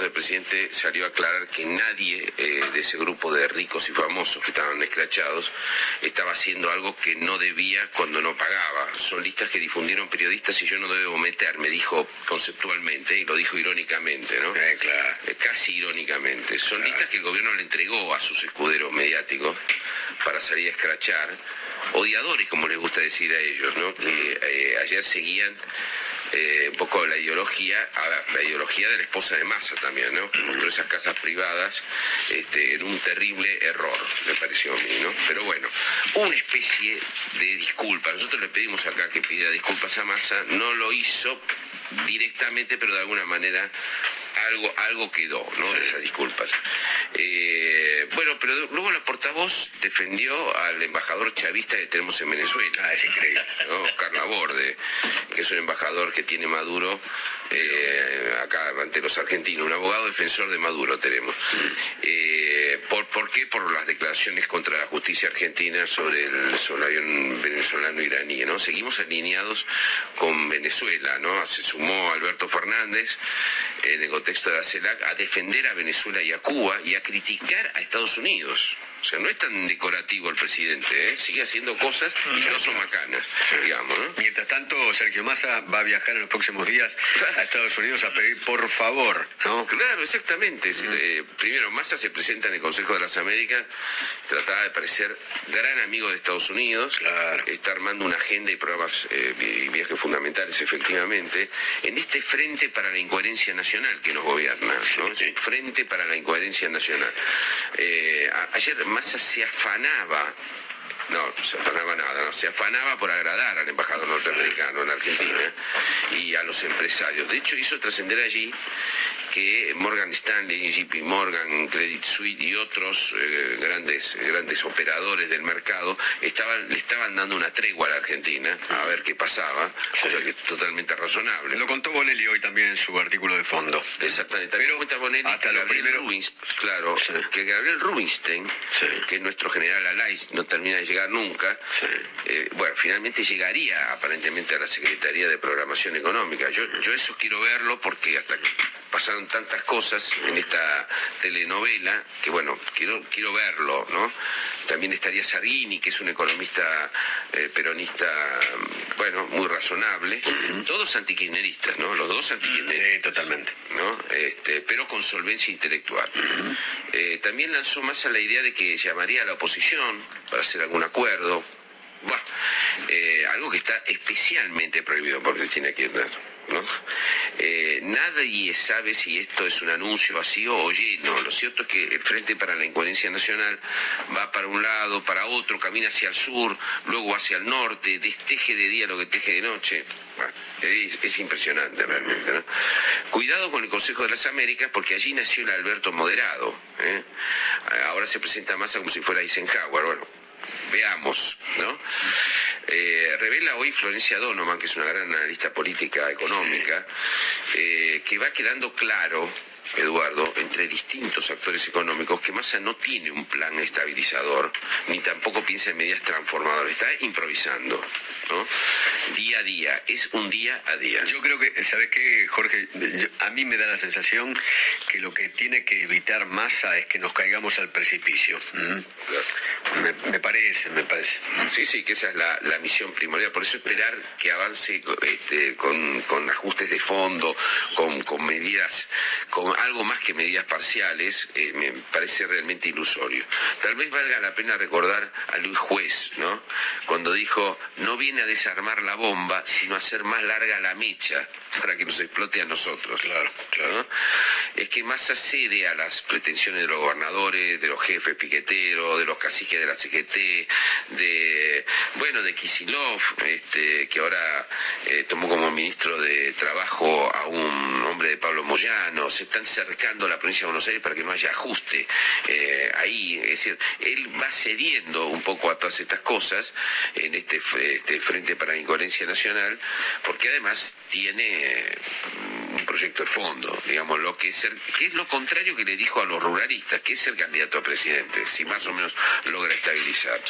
Speaker 5: El portavoz del presidente salió a aclarar que nadie eh, de ese grupo de ricos y famosos que estaban escrachados estaba haciendo algo que no debía cuando no pagaba. Son listas que difundieron periodistas y yo no debo meterme, dijo conceptualmente y lo dijo irónicamente, ¿no?
Speaker 2: Eh, claro.
Speaker 5: Eh, Casi irónicamente. Son listas que el gobierno le entregó a sus escuderos mediáticos para salir a escrachar. Odiadores, como les gusta decir a ellos, ¿no? Que eh, ayer seguían eh, un poco la ideología, a ver, la ideología de la esposa de Massa también, ¿no? Esas casas privadas este, en un terrible error, me pareció a mí, ¿no? Pero bueno, una especie de disculpa. Nosotros le pedimos acá que pidiera disculpas a Massa, no lo hizo directamente, pero de alguna manera algo, algo quedó, ¿no? Esas disculpas. Eh, bueno, pero luego la portavoz defendió al embajador chavista que tenemos en Venezuela.
Speaker 2: Ah, es increíble.
Speaker 5: ¿no? Oscar Laborde, que es un embajador que tiene Maduro eh, acá ante los argentinos, un abogado defensor de Maduro tenemos. Eh, ¿por, ¿Por qué? Por las declaraciones contra la justicia argentina sobre el, sobre el avión venezolano iraní, ¿no? Seguimos alineados con Venezuela, ¿no? Se sumó Alberto Fernández en el contexto de la CELAC a defender a Venezuela y a Cuba y a criticar a Estados Unidos. O sea, no es tan decorativo el presidente, ¿eh? sigue haciendo cosas y no son macanas, digamos, ¿no?
Speaker 2: Mientras tanto, Sergio Massa va a viajar en los próximos días a Estados Unidos a pedir por favor, ¿no?
Speaker 5: Claro, exactamente. Eh, primero, Massa se presenta en el Consejo de las Américas, trataba de parecer gran amigo de Estados Unidos,
Speaker 2: Claro.
Speaker 5: está armando una agenda y programas eh, y viajes fundamentales, efectivamente, en este Frente para la Incoherencia Nacional que nos gobierna, ¿no? Frente para la Incoherencia Nacional. Ayer Massa se afanaba no, no se afanaba nada, no, se afanaba por agradar al embajador norteamericano en Argentina y a los empresarios. De hecho, hizo trascender allí que Morgan Stanley, JP Morgan, Credit Suisse y otros eh, grandes, grandes operadores del mercado estaban, le estaban dando una tregua a la Argentina a ver qué pasaba, cosa que es totalmente razonable.
Speaker 2: Lo contó Bonelli hoy también en su artículo de fondo.
Speaker 5: Exactamente. También cuenta Bonelli
Speaker 2: hasta lo primero-
Speaker 5: Rubinstein, claro,
Speaker 2: Sí.
Speaker 5: que Gabriel Rubinstein,
Speaker 2: Sí.
Speaker 5: que es nuestro general Alais, no termina de llegar nunca,
Speaker 2: Sí.
Speaker 5: eh, bueno, finalmente llegaría aparentemente a la Secretaría de Programación Económica. Yo, yo eso quiero verlo porque hasta que pasaron tantas cosas en esta telenovela que bueno, quiero, quiero verlo, ¿no? También estaría Sargini, que es un economista eh, peronista, bueno, muy razonable, todos antikirchneristas, ¿no? Los dos antikirchneristas.
Speaker 2: Sí, totalmente.
Speaker 5: ¿no? Este, pero con solvencia intelectual. Eh, también lanzó más a la idea de que llamaría a la oposición para hacer algún acuerdo. Buah, eh, algo que está especialmente prohibido por Cristina Kirchner. Eh, nadie sabe si esto es un anuncio vacío o lleno. Lo cierto es que el Frente para la Incoherencia Nacional va para un lado, para otro, camina hacia el sur, luego hacia el norte, desteje de día lo que teje de noche. Es, es impresionante realmente. ¿no? Cuidado con el Consejo de las Américas porque allí nació el Alberto Moderado. ¿eh? Ahora se presenta más como si fuera Eisenhower. Bueno, veamos, ¿no? Eh, revela hoy Florencia Donovan, que es una gran analista política económica, eh, que va quedando claro, Eduardo, entre distintos actores económicos, que Massa no tiene un plan estabilizador, ni tampoco piensa en medidas transformadoras, está improvisando, ¿no? Día a día, es un día a día.
Speaker 2: Yo creo que, ¿sabes qué, Jorge? Yo- a mí me da la sensación que lo que tiene que evitar Massa es que nos caigamos al precipicio. ¿Mm? Me, me parece, me parece.
Speaker 5: Sí, sí, que esa es la, la misión primordial. Por eso esperar que avance este, con, con ajustes de fondo, con, con medidas, con algo más que medidas parciales, eh, me parece realmente ilusorio. Tal vez valga la pena recordar a Luis Juez, ¿no? Cuando dijo, no viene a desarmar la bomba, sino a hacer más larga la mecha para que nos explote a nosotros. Claro, claro. Es que Massa cede a las pretensiones de los gobernadores, de los jefes piqueteros, de los caciques de la CGT, de bueno, de Kisilov, este, que ahora eh, tomó como ministro de Trabajo a un hombre de Pablo Moyano, se están cercando la provincia de Buenos Aires para que no haya ajuste eh, ahí, es decir, él va cediendo un poco a todas estas cosas en este, este Frente para la Incoherencia Nacional, porque además tiene eh, un proyecto de fondo, digamos, lo que es, lo contrario que le dijo a los ruralistas, que es ser candidato a presidente, si más o menos logra estabilizar.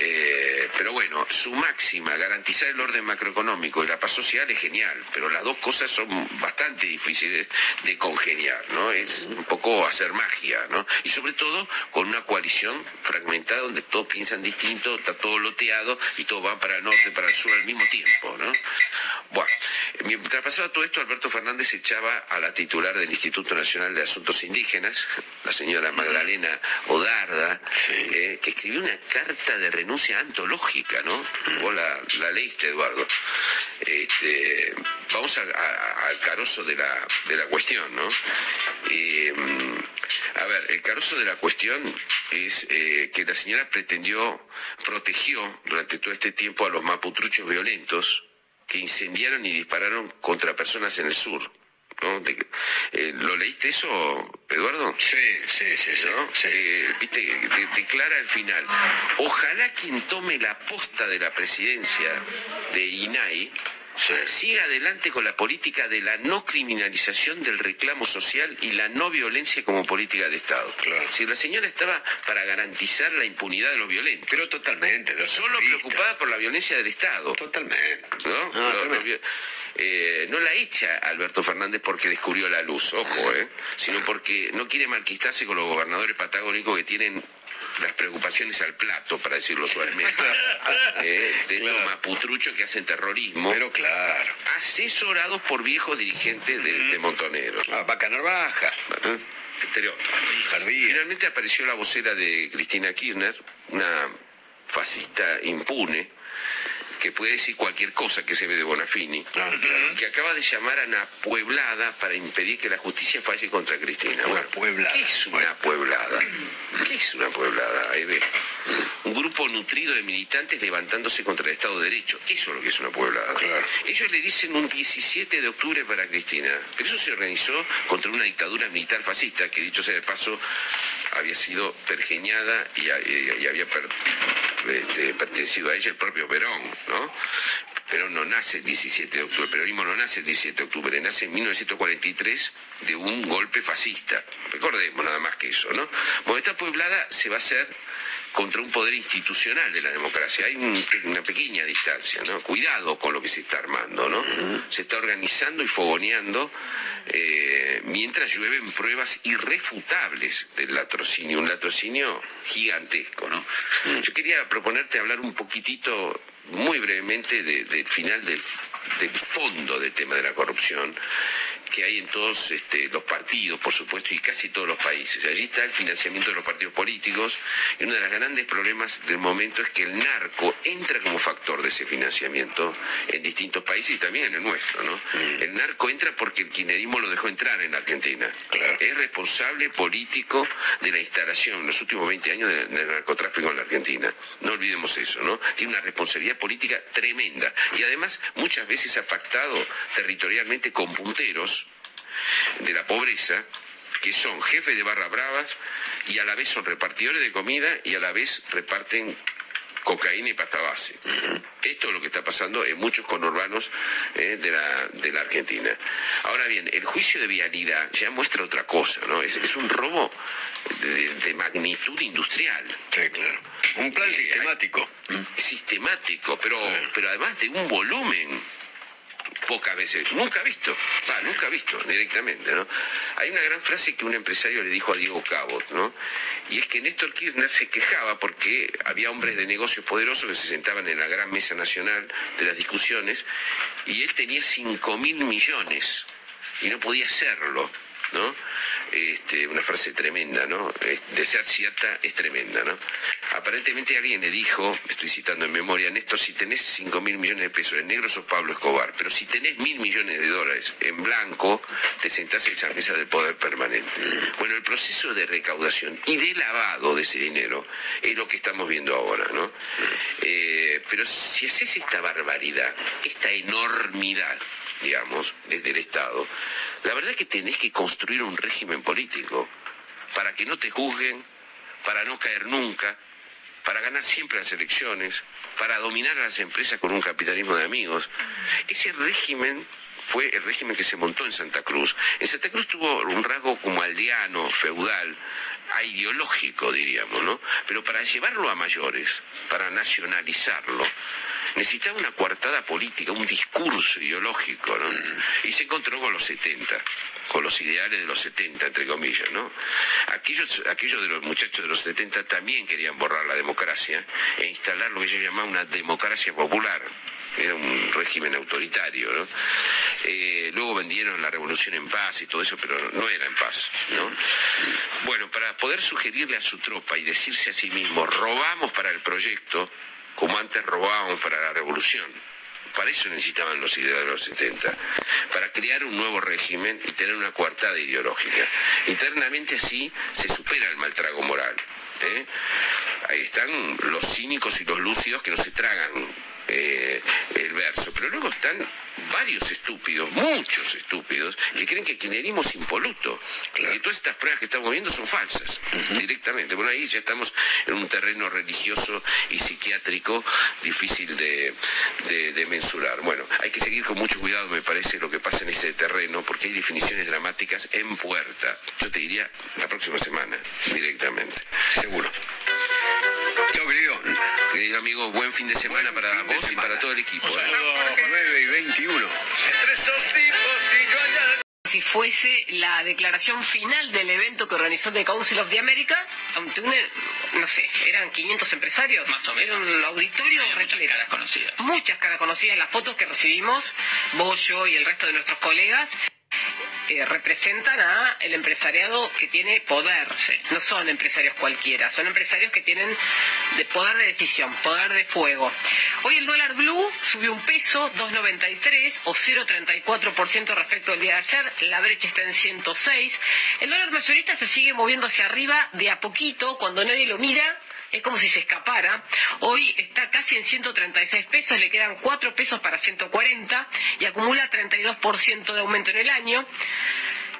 Speaker 5: Eh, pero bueno, su máxima, garantizar el orden macroeconómico y la paz social es genial, pero las dos cosas son bastante difíciles de congeniar, ¿no? Es un poco hacer magia, ¿no? Y sobre todo con una coalición fragmentada donde todos piensan distinto, está todo loteado y todos van para el norte, para el sur al mismo tiempo, ¿no? Bueno, mientras pasaba todo esto, Alberto Fernández echaba a la titular del Instituto Nacional de Asuntos Indígenas, la señora Magdalena Odarda, eh, que escribió una carta de renuncia antológica, ¿no? Vos la, la leíste, Eduardo. Este, vamos al carozo de la, de la cuestión, ¿no? Eh, a ver, el carozo de la cuestión es eh, que la señora pretendió, protegió durante todo este tiempo a los maputruchos violentos que incendiaron y dispararon contra personas en el sur. ¿no? De- eh, ¿Lo leíste eso, Eduardo?
Speaker 2: Sí, sí, sí, sí.
Speaker 5: ¿no?
Speaker 2: sí.
Speaker 5: Eh, viste, de- declara al final, ojalá quien tome la posta de la presidencia de INAI Siga adelante con la política de la no criminalización del reclamo social y la no violencia como política de Estado.
Speaker 2: Claro.
Speaker 5: Si la señora estaba para garantizar la impunidad de los violentos,
Speaker 2: Pero totalmente. los
Speaker 5: solo
Speaker 2: terroristas.
Speaker 5: preocupada por la violencia del Estado.
Speaker 2: Totalmente.
Speaker 5: ¿no?
Speaker 2: No,
Speaker 5: eh, no la echa Alberto Fernández porque descubrió la luz, ojo, ¿eh? sino porque no quiere malquistarse con los gobernadores patagónicos que tienen las preocupaciones al plato, para decirlo suavemente, eh, de estos
Speaker 2: Claro.
Speaker 5: maputruchos que hacen terrorismo,
Speaker 2: Pero claro.
Speaker 5: asesorados por viejos dirigentes de, de Montoneros.
Speaker 2: Ah, Vaca Narvaja.
Speaker 5: Finalmente apareció la vocera de Cristina Kirchner, una fascista impune, que puede decir cualquier cosa que se ve de Bonafini,
Speaker 2: Ah, claro.
Speaker 5: que acaba de llamar a una pueblada para impedir que la justicia falle contra Cristina.
Speaker 2: Una pueblada.
Speaker 5: ¿Qué es una pueblada? ¿Qué es una pueblada? Ahí ve. Un grupo nutrido de militantes levantándose contra el Estado de Derecho. Eso es lo que es una pueblada.
Speaker 2: Claro.
Speaker 5: Ellos le dicen un 17 de octubre para Cristina. Eso se organizó contra una dictadura militar fascista que, dicho sea de paso, había sido pergeñada y, había este, pertenecido a ella el propio Perón, ¿no? Perón no nace el 17 de octubre, el peronismo no nace el 17 de octubre, nace en 1943 de un golpe fascista. Recordemos nada más que eso, ¿no? Bueno, esta pueblada se va a hacer contra un poder institucional de la democracia. Hay un- una pequeña distancia, ¿no? Cuidado con lo que se está armando, ¿no? Se está organizando y fogoneando eh, mientras llueven pruebas irrefutables del latrocinio, un latrocinio gigantesco, ¿no? Yo quería proponerte hablar un poquitito, muy brevemente, de- del final del, del fondo del tema de la corrupción que hay en todos este, los partidos, por supuesto, y casi todos los países. Allí está el financiamiento de los partidos políticos, y uno de los grandes problemas del momento es que el narco entra como factor de ese financiamiento en distintos países y también en el nuestro, ¿no? El narco entra porque el kirchnerismo lo dejó entrar en la Argentina.
Speaker 2: Claro.
Speaker 5: Es responsable político de la instalación en los últimos 20 años del, del narcotráfico en la Argentina. No olvidemos eso, ¿no? Tiene una responsabilidad política tremenda. Y además muchas veces ha pactado territorialmente con punteros de la pobreza, que son jefes de barra bravas y a la vez son repartidores de comida y a la vez reparten cocaína y pasta base. Esto es lo que está pasando en muchos conurbanos eh, de, la, de la Argentina. Ahora bien, el juicio de vialidad ya muestra otra cosa, ¿no? Es, es un robo de, de magnitud industrial.
Speaker 2: Sí, claro. Un plan
Speaker 5: Eh,
Speaker 2: sistemático.
Speaker 5: Sistemático, pero, pero además de un volumen pocas veces, nunca visto, va, nunca visto directamente, ¿no? Hay una gran frase que un empresario le dijo a Diego Cabot, ¿no? Y es que Néstor Kirchner se quejaba porque había hombres de negocios poderosos que se sentaban en la gran mesa nacional de las discusiones y él tenía 5 mil millones y no podía hacerlo, ¿no? Este, una frase tremenda, ¿no? De ser cierta es tremenda, ¿no? Aparentemente alguien le dijo, estoy citando en memoria, Néstor, si tenés 5 mil millones de pesos en negro sos Pablo Escobar, pero si tenés mil millones de dólares en blanco, te sentás en esa mesa del poder permanente. Bueno, el proceso de recaudación y de lavado de ese dinero es lo que estamos viendo ahora, ¿no? Eh, pero si haces esta barbaridad, esta enormidad, digamos, desde el Estado, la verdad es que tenés que construir un régimen político para que no te juzguen, para no caer nunca, para ganar siempre las elecciones, para dominar a las empresas con un capitalismo de amigos. Ese régimen fue el régimen que se montó en Santa Cruz. En Santa Cruz tuvo un rasgo como aldeano, feudal, ideológico, diríamos, ¿no? Pero para llevarlo a mayores, para nacionalizarlo, necesitaba una coartada política, un discurso ideológico, ¿no? Y se encontró con los 70, con los ideales de los 70, entre comillas, ¿no? Aquellos, aquellos de los muchachos de los 70 también querían borrar la democracia e instalar lo que ellos llamaban una democracia popular. Era un régimen autoritario, ¿no? Eh, luego vendieron la revolución en paz y todo eso, pero no era en paz, ¿no? Bueno, para poder sugerirle a su tropa y decirse a sí mismo, robamos para el proyecto, como antes robábamos para la revolución. Para eso necesitaban los ideales de los 70, para crear un nuevo régimen y tener una coartada ideológica. Internamente así se supera el maltrago moral. ¿eh? Ahí están los cínicos y los lúcidos que no se tragan eh, el verso, pero luego están varios estúpidos, muchos estúpidos, que creen que el kirchnerismo es impoluto, que todas estas pruebas que estamos viendo son falsas, directamente. Bueno, ahí ya estamos en un terreno religioso y psiquiátrico difícil de, de- de mensurar. Bueno, hay que seguir con mucho cuidado, me parece, lo que pasa en ese terreno, porque hay definiciones dramáticas en puerta. Yo te diría la próxima semana, directamente.
Speaker 2: Seguro. Chao, querido.
Speaker 5: Querido amigo, buen fin de semana
Speaker 2: Buen
Speaker 5: para vos y para todo el equipo.
Speaker 2: Un
Speaker 5: ¿eh?
Speaker 2: saludo, 9 y 21.
Speaker 6: Entre esos tipos y yo allá si fuese la declaración final del evento que organizó The Council of the America, ante un, no sé, eran 500 empresarios.
Speaker 7: Más o menos.
Speaker 6: Era un auditorio
Speaker 7: Había muchas
Speaker 6: repleto.
Speaker 7: caras conocidas.
Speaker 6: Muchas caras conocidas, las fotos que recibimos, vos, yo y el resto de nuestros colegas, eh, representan a el empresariado que tiene poder. No son empresarios cualquiera, son empresarios que tienen de poder de decisión, poder de fuego. Hoy el dólar blue subió un peso, 2.93 o 0.34% respecto al día de ayer, la brecha está en 106. El dólar mayorista se sigue moviendo hacia arriba de a poquito, cuando nadie lo mira, es como si se escapara. Hoy está casi en 136 pesos, le quedan 4 pesos para 140 y acumula 32% de aumento en el año.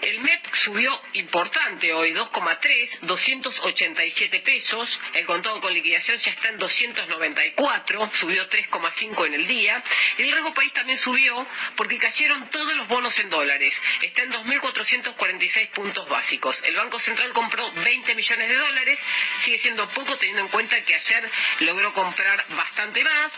Speaker 6: El MEP subió importante hoy, 2,3, 287 pesos. El contado con liquidación ya está en 294, subió 3,5 en el día. Y el riesgo país también subió porque cayeron todos los bonos en dólares. Está en 2.446 puntos básicos. El Banco Central compró 20 millones de dólares, sigue siendo poco teniendo en cuenta que ayer logró comprar bastante más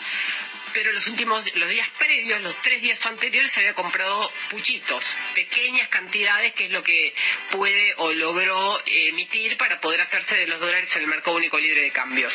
Speaker 6: pero los últimos, los días previos, los tres días anteriores, había comprado puchitos, pequeñas cantidades, que es lo que puede o logró emitir para poder hacerse de los dólares en el mercado único libre de cambios.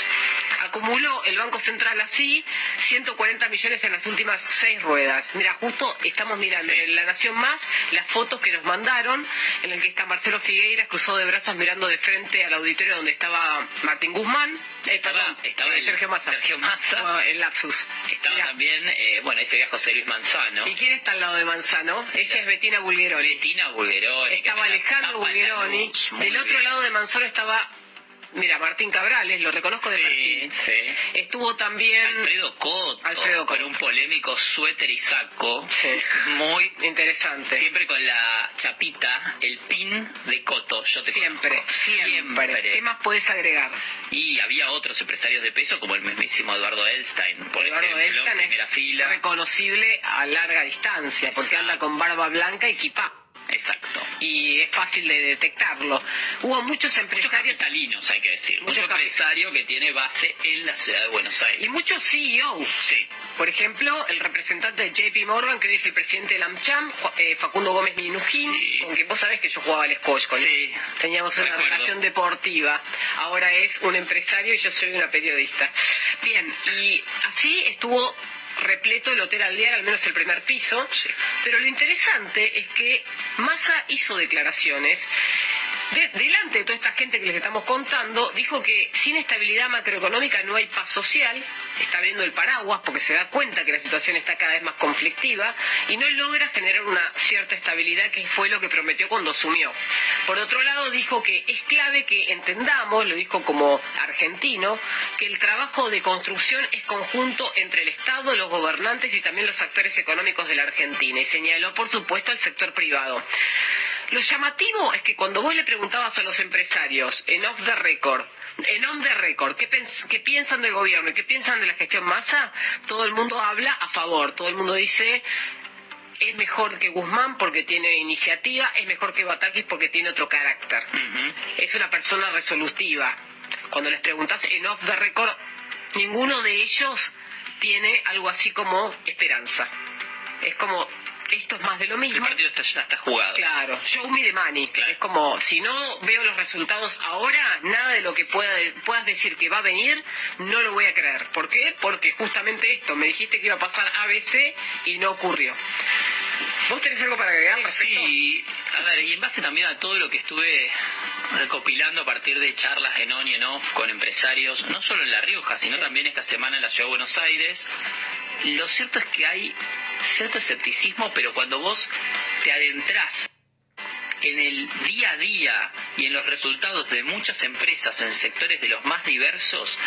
Speaker 6: Acumuló el Banco Central así 140 millones en las últimas seis ruedas. Mira, justo estamos mirando en La Nación Más las fotos que nos mandaron, en el que está Marcelo Figueiras cruzado de brazos mirando de frente al auditorio donde estaba Martín Guzmán, eh,
Speaker 7: Estaba-
Speaker 6: perdón,
Speaker 7: estaba
Speaker 6: eh,
Speaker 7: el-
Speaker 6: Sergio Massa.
Speaker 7: Sergio Massa.
Speaker 6: Bueno, el lapsus.
Speaker 7: Estaba
Speaker 6: Mirá.
Speaker 7: también, eh, bueno, ese día José Luis Manzano.
Speaker 6: ¿Y quién está al lado de Manzano? Ella es Bettina Bulgeroni.
Speaker 7: Bettina Bulgeroni.
Speaker 6: Estaba Alejandro Bulgeroni. Del otro
Speaker 7: bien.
Speaker 6: lado de Manzano estaba, mira, Martín Cabrales, lo reconozco de
Speaker 7: Sí,
Speaker 6: perfil.
Speaker 7: sí.
Speaker 6: Estuvo también...
Speaker 7: Alfredo Coto,
Speaker 6: Alfredo Coto.
Speaker 7: con un polémico suéter y saco,
Speaker 6: Sí.
Speaker 7: muy
Speaker 6: Interesante.
Speaker 7: siempre con la chapita, el pin de Coto. Yo te
Speaker 6: Siempre,
Speaker 7: conozco.
Speaker 6: siempre. ¿Qué más podés agregar?
Speaker 7: Y había otros empresarios de peso como el mismísimo Eduardo Elstein, por
Speaker 6: Eduardo
Speaker 7: ejemplo,
Speaker 6: Elstein
Speaker 7: primera
Speaker 6: es
Speaker 7: fila.
Speaker 6: reconocible a larga distancia, porque
Speaker 7: Exacto.
Speaker 6: anda con barba blanca y kipá.
Speaker 7: Exacto.
Speaker 6: Y es fácil de detectarlo. Hubo muchos
Speaker 7: Muchos
Speaker 6: empresarios
Speaker 7: capitalinos, hay que decir.
Speaker 6: Muchos
Speaker 7: Mucho empresario que tiene base en la ciudad de Buenos Aires.
Speaker 6: y muchos CEO.
Speaker 7: Sí.
Speaker 6: Por ejemplo, el representante de JP Morgan, que hoy es el presidente de la AmCham, eh, Facundo Gómez Minujín,
Speaker 7: Sí.
Speaker 6: con quien vos sabés que yo jugaba al squash con él.
Speaker 7: Sí.
Speaker 6: Teníamos una relación deportiva. Ahora es un empresario y yo soy una periodista. Bien, y así estuvo repleto el Hotel Aldear, al menos el primer piso.
Speaker 7: Sí.
Speaker 6: Pero lo interesante es que Massa hizo declaraciones. De- delante de toda esta gente que les estamos contando, dijo que sin estabilidad macroeconómica no hay paz social, está viendo el paraguas porque se da cuenta que la situación está cada vez más conflictiva y no logra generar una cierta estabilidad que fue lo que prometió cuando asumió. Por otro lado, dijo que es clave que entendamos, lo dijo como argentino, que el trabajo de construcción es conjunto entre el Estado, los gobernantes y también los actores económicos de la Argentina y señaló, por supuesto, al sector privado. Lo llamativo es que cuando vos le preguntabas a los empresarios en off the record, en on the record, ¿qué, piensan del gobierno y qué piensan de la gestión masa? Todo el mundo habla a favor, todo el mundo dice es mejor que Guzmán porque tiene iniciativa, es mejor que Batakis porque tiene otro carácter. Es una persona resolutiva. Cuando les preguntas en off the record, ninguno de ellos tiene algo así como esperanza. Es como, esto es más de lo
Speaker 7: El
Speaker 6: mismo.
Speaker 7: partido está, ya está jugado.
Speaker 6: Claro, show me the money.
Speaker 7: Claro.
Speaker 6: Es como, si no veo los resultados ahora, nada de lo que pueda, puedas decir que va a venir, no lo voy a creer. ¿Por qué? Porque justamente esto, me dijiste que iba a pasar ABC y no ocurrió. ¿Vos tenés algo para agregar respecto?
Speaker 7: Sí, a ver, y en base también a todo lo que estuve recopilando a partir de charlas en on y en off con empresarios, no solo en La Rioja, sino también esta semana en la Ciudad de Buenos Aires, lo cierto es que hay cierto escepticismo, pero cuando vos te adentrás en el día a día y en los resultados de muchas empresas en sectores de los más diversos,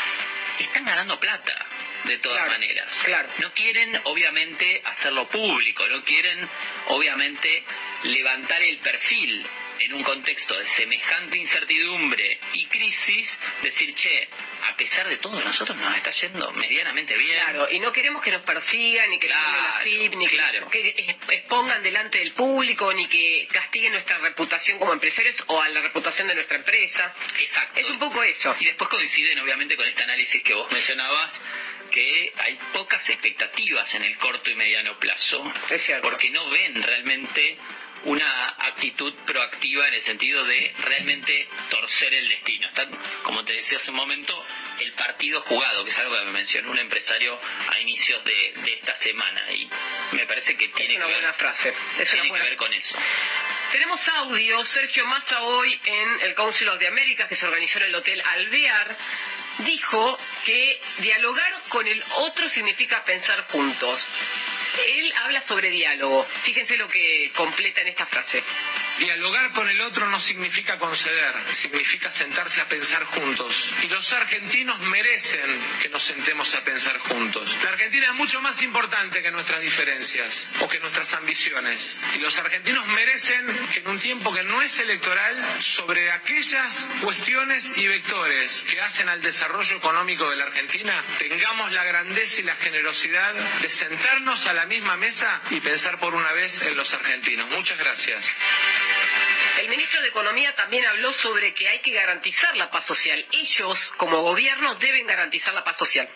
Speaker 7: están ganando plata, de todas
Speaker 6: Claro,
Speaker 7: maneras.
Speaker 6: claro.
Speaker 7: No quieren, obviamente, hacerlo público, no quieren, obviamente, levantar el perfil en un contexto de semejante incertidumbre y crisis, decir, che, a pesar de todo, nosotros nos está yendo medianamente bien.
Speaker 6: Claro, y no queremos que nos persigan, ni que nos
Speaker 7: Claro,
Speaker 6: manden la FIP, ni que,
Speaker 7: claro.
Speaker 6: que es- expongan delante del público, ni que castiguen nuestra reputación como empresarios o a la reputación de nuestra empresa.
Speaker 7: Exacto.
Speaker 6: Es un poco eso.
Speaker 7: Y después coinciden obviamente con este análisis que vos mencionabas, que hay pocas expectativas en el corto y mediano plazo,
Speaker 6: Es cierto.
Speaker 7: porque no ven realmente una actitud proactiva en el sentido de realmente torcer el destino. Está, como te decía hace un momento, el partido jugado, que es algo que me mencionó un empresario a inicios de, esta semana. Y me parece que tiene
Speaker 6: una
Speaker 7: que
Speaker 6: buena
Speaker 7: ver,
Speaker 6: frase.
Speaker 7: tiene que ver con eso.
Speaker 6: Tenemos audio, Sergio Massa hoy en el Council of the Americas que se organizó en el Hotel Alvear, dijo que dialogar con el otro significa pensar juntos. Él habla sobre diálogo. Fíjense lo que completa en esta frase.
Speaker 4: Dialogar con el otro no significa conceder, significa sentarse a pensar juntos. Y los argentinos merecen que nos sentemos a pensar juntos. La Argentina es mucho más importante que nuestras diferencias o que nuestras ambiciones. Y los argentinos merecen que en un tiempo que no es electoral, sobre aquellas cuestiones y vectores que hacen al desarrollo económico de la Argentina, tengamos la grandeza y la generosidad de sentarnos a la misma mesa y pensar por una vez en los argentinos. Muchas gracias.
Speaker 6: El ministro de Economía también habló sobre que hay que garantizar la paz social. Ellos, como gobierno, deben garantizar la paz social.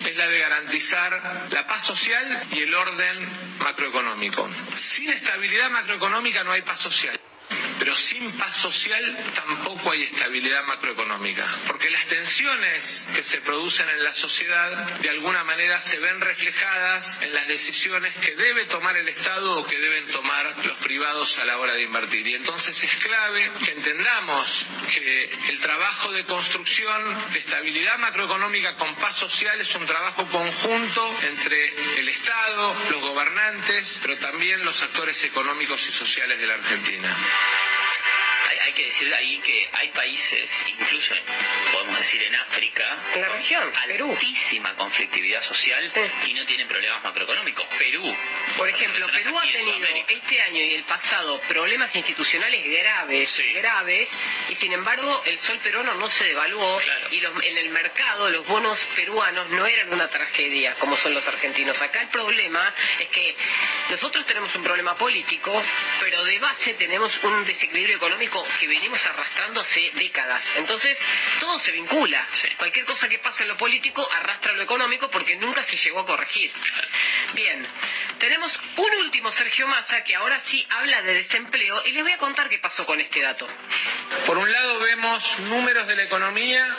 Speaker 4: Es la de garantizar la paz social y el orden macroeconómico. Sin estabilidad macroeconómica no hay paz social. Pero sin paz social tampoco hay estabilidad macroeconómica, porque las tensiones que se producen en la sociedad de alguna manera se ven reflejadas en las decisiones que debe tomar el Estado o que deben tomar los privados a la hora de invertir. Y entonces es clave que entendamos que el trabajo de construcción de estabilidad macroeconómica con paz social es un trabajo conjunto entre el Estado, los gobernantes, pero también los actores económicos y sociales de la Argentina
Speaker 7: que decir ahí que hay países, incluso podemos decir en África,
Speaker 6: en la región,
Speaker 7: altísima conflictividad social y no tienen problemas macroeconómicos. Perú,
Speaker 6: por ejemplo, Perú ha tenido este año y el pasado problemas institucionales graves, graves, y sin embargo el sol peruano no se devaluó y en el mercado los bonos peruanos no eran una tragedia como son los argentinos. Acá el problema es que nosotros tenemos un problema político, pero de base tenemos un desequilibrio económico que venimos arrastrando hace décadas. Entonces, todo se vincula. Cualquier cosa que pase en lo político arrastra lo económico porque nunca se llegó a corregir. Bien, tenemos un último Sergio Massa que ahora sí habla de desempleo y les voy a contar qué pasó con este dato.
Speaker 4: Por un lado vemos números de la economía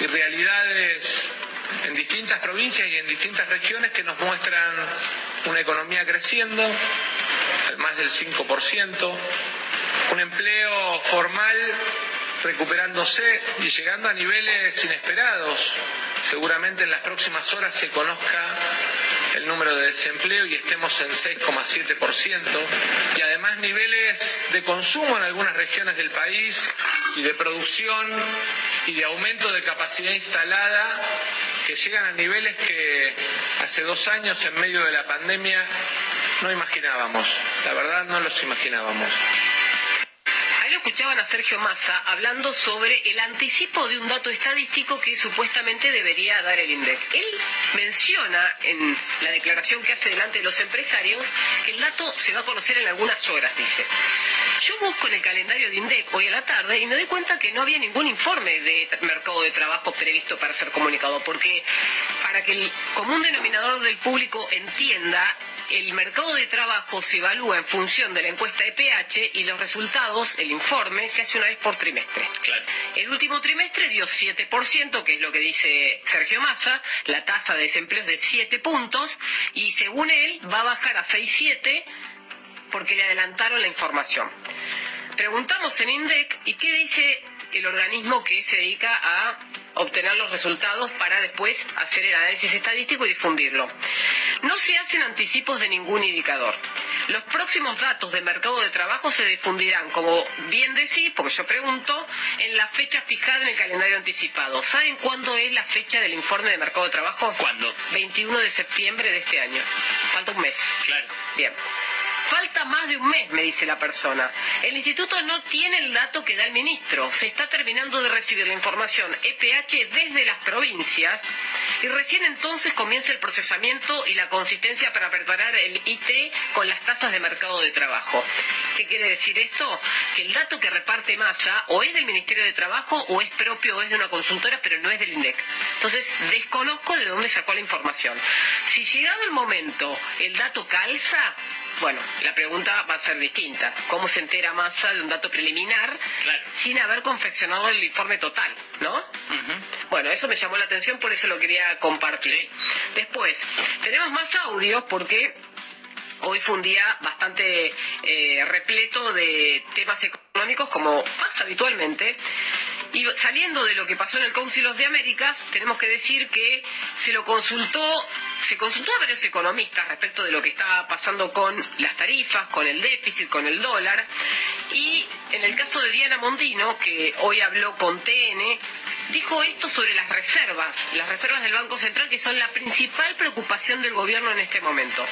Speaker 4: y realidades en distintas provincias y en distintas regiones que nos muestran una economía creciendo, más del 5%, un empleo formal recuperándose y llegando a niveles inesperados. Seguramente en las próximas horas se conozca el número de desempleo y estemos en 6,7% y además niveles de consumo en algunas regiones del país y de producción y de aumento de capacidad instalada que llegan a niveles que hace dos años en medio de la pandemia no imaginábamos, la verdad no los imaginábamos
Speaker 6: escuchaban a Sergio Massa hablando sobre el anticipo de un dato estadístico que supuestamente debería dar el INDEC. Él menciona en la declaración que hace delante de los empresarios que el dato se va a conocer en algunas horas, dice. Yo busco en el calendario de INDEC hoy a la tarde y me doy cuenta que no había ningún informe de mercado de trabajo previsto para ser comunicado, porque para que el común denominador del público entienda, el mercado de trabajo se evalúa en función de la encuesta de pH y los resultados, el informe, se hace una vez por trimestre. El último trimestre dio 7%, que es lo que dice Sergio Massa, la tasa de desempleo es de 7 puntos y según él va a bajar a 6,7 porque le adelantaron la información. Preguntamos en INDEC y qué dice el organismo que se dedica a obtener los resultados para después hacer el análisis estadístico y difundirlo. No se hacen anticipos de ningún indicador. Los próximos datos de mercado de trabajo se difundirán, como bien decís, porque yo pregunto, en la fecha fijada en el calendario anticipado. ¿Saben cuándo es la fecha del informe de mercado de trabajo?
Speaker 7: ¿Cuándo?
Speaker 6: 21 de septiembre de este año. Falta un mes.
Speaker 7: Claro.
Speaker 6: Bien. Falta más de un mes, me dice la persona. El instituto no tiene el dato que da el ministro. Se está terminando de recibir la información EPH desde las provincias y recién entonces comienza el procesamiento y la consistencia para preparar el IT con las tasas de mercado de trabajo. ¿Qué quiere decir esto? Que el dato que reparte Massa o es del Ministerio de Trabajo o es propio o es de una consultora, pero no es del INDEC. Entonces, desconozco de dónde sacó la información. Si llegado el momento el dato calza, Bueno, la pregunta va a ser distinta. ¿Cómo se entera Massa de un dato preliminar sin haber confeccionado el informe total, no? Bueno, eso me llamó la atención, por eso lo quería compartir. Después, tenemos más audios porque hoy fue un día bastante eh, repleto de temas económicos, como pasa habitualmente. Y saliendo de lo que pasó en el Council of the Americas, tenemos que decir que se lo consultó, se consultó a varios economistas respecto de lo que estaba pasando con las tarifas, con el déficit, con el dólar. Y en el caso de Diana Mondino, que hoy habló con TN, dijo esto sobre las reservas, las reservas del Banco Central, que son la principal preocupación del gobierno en este momento.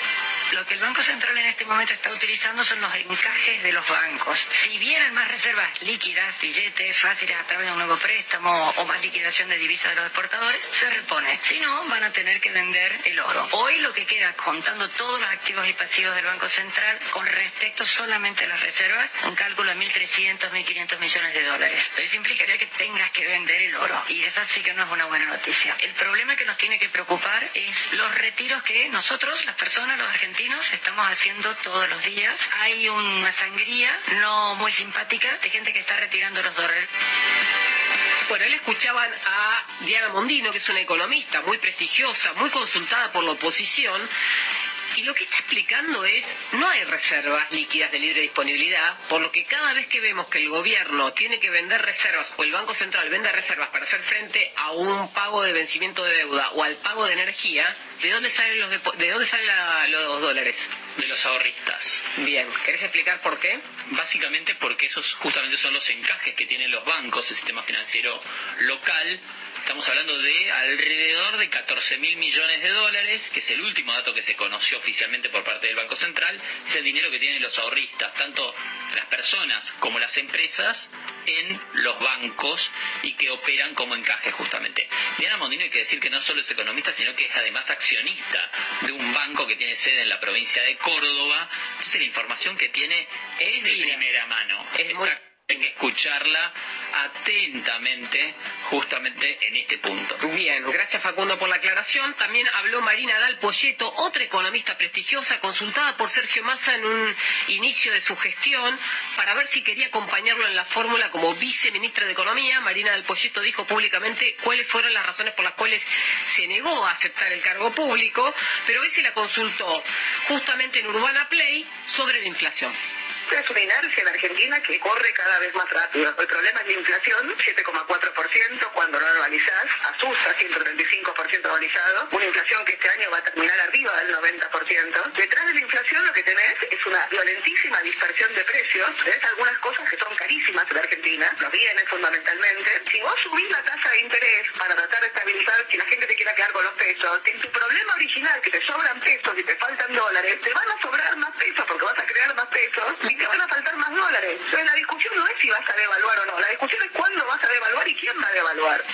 Speaker 8: Lo que el Banco Central en este momento está utilizando son los encajes de los bancos. Si vienen más reservas líquidas, billetes fáciles a través de un nuevo préstamo o más liquidación de divisas de los exportadores, se repone. Si no, van a tener que vender el oro. Hoy lo que queda, contando todos los activos y pasivos del Banco Central, con respecto solamente a las reservas, un cálculo de 1.300, 1.500 millones de dólares. Eso implicaría que tengas que vender el oro. Y esa sí que no es una buena noticia. El problema que nos tiene que preocupar es los retiros que nosotros, las personas, los argentinos, estamos haciendo todos los días. Hay una sangría no muy simpática de gente que está retirando los dólares.
Speaker 6: Bueno, él escuchaban a Diana Mondino, que es una economista muy prestigiosa, muy consultada por la oposición, y lo que está explicando es, no hay reservas líquidas de libre disponibilidad, por lo que cada vez que vemos que el gobierno tiene que vender reservas o el Banco Central vende reservas para hacer frente a un pago de vencimiento de deuda o al pago de energía, ¿de dónde salen los, de dónde salen los dólares?
Speaker 7: De los ahorristas.
Speaker 6: Bien, ¿querés explicar por qué?
Speaker 7: Básicamente porque esos justamente son los encajes que tienen los bancos, el sistema financiero local, Estamos hablando de alrededor de 14 mil millones de dólares, que es el último dato que se conoció oficialmente por parte del Banco Central. Es el dinero que tienen los ahorristas, tanto las personas como las empresas, en los bancos y que operan como encaje justamente. Diana Mondino hay que decir que no solo es economista, sino que es además accionista de un banco que tiene sede en la provincia de Córdoba. Entonces la información que tiene es de primera mano. Es hay que escucharla atentamente justamente en este punto.
Speaker 6: Bien, gracias Facundo por la aclaración. También habló Marina Dal Polleto, otra economista prestigiosa, consultada por Sergio Massa en un inicio de su gestión para ver si quería acompañarlo en la fórmula como viceministra de Economía. Marina Dal Polleto dijo públicamente cuáles fueron las razones por las cuales se negó a aceptar el cargo público, pero hoy se la consultó justamente en Urbana Play sobre la inflación
Speaker 9: es una inercia en Argentina que corre cada vez más rápido. El problema es la inflación, 7,4% cuando no anualizás, asusta 135% anualizado, una inflación que este año va a terminar arriba del 90%. Detrás de la inflación lo que tenés es una violentísima dispersión de precios, tenés algunas cosas que son carísimas en Argentina, los bienes fundamentalmente. Si vos subís la tasa de interés para tratar de estabilizar, si la gente te quiera quedar con los pesos, en tu problema original que te sobran pesos y te faltan dólares, te van a sobrar más pesos porque vas a crear más pesos y te van a faltar más dólares. Entonces la discusión no es si vas a devaluar o no, la discusión es cuándo vas a devaluar y quién va a devaluar.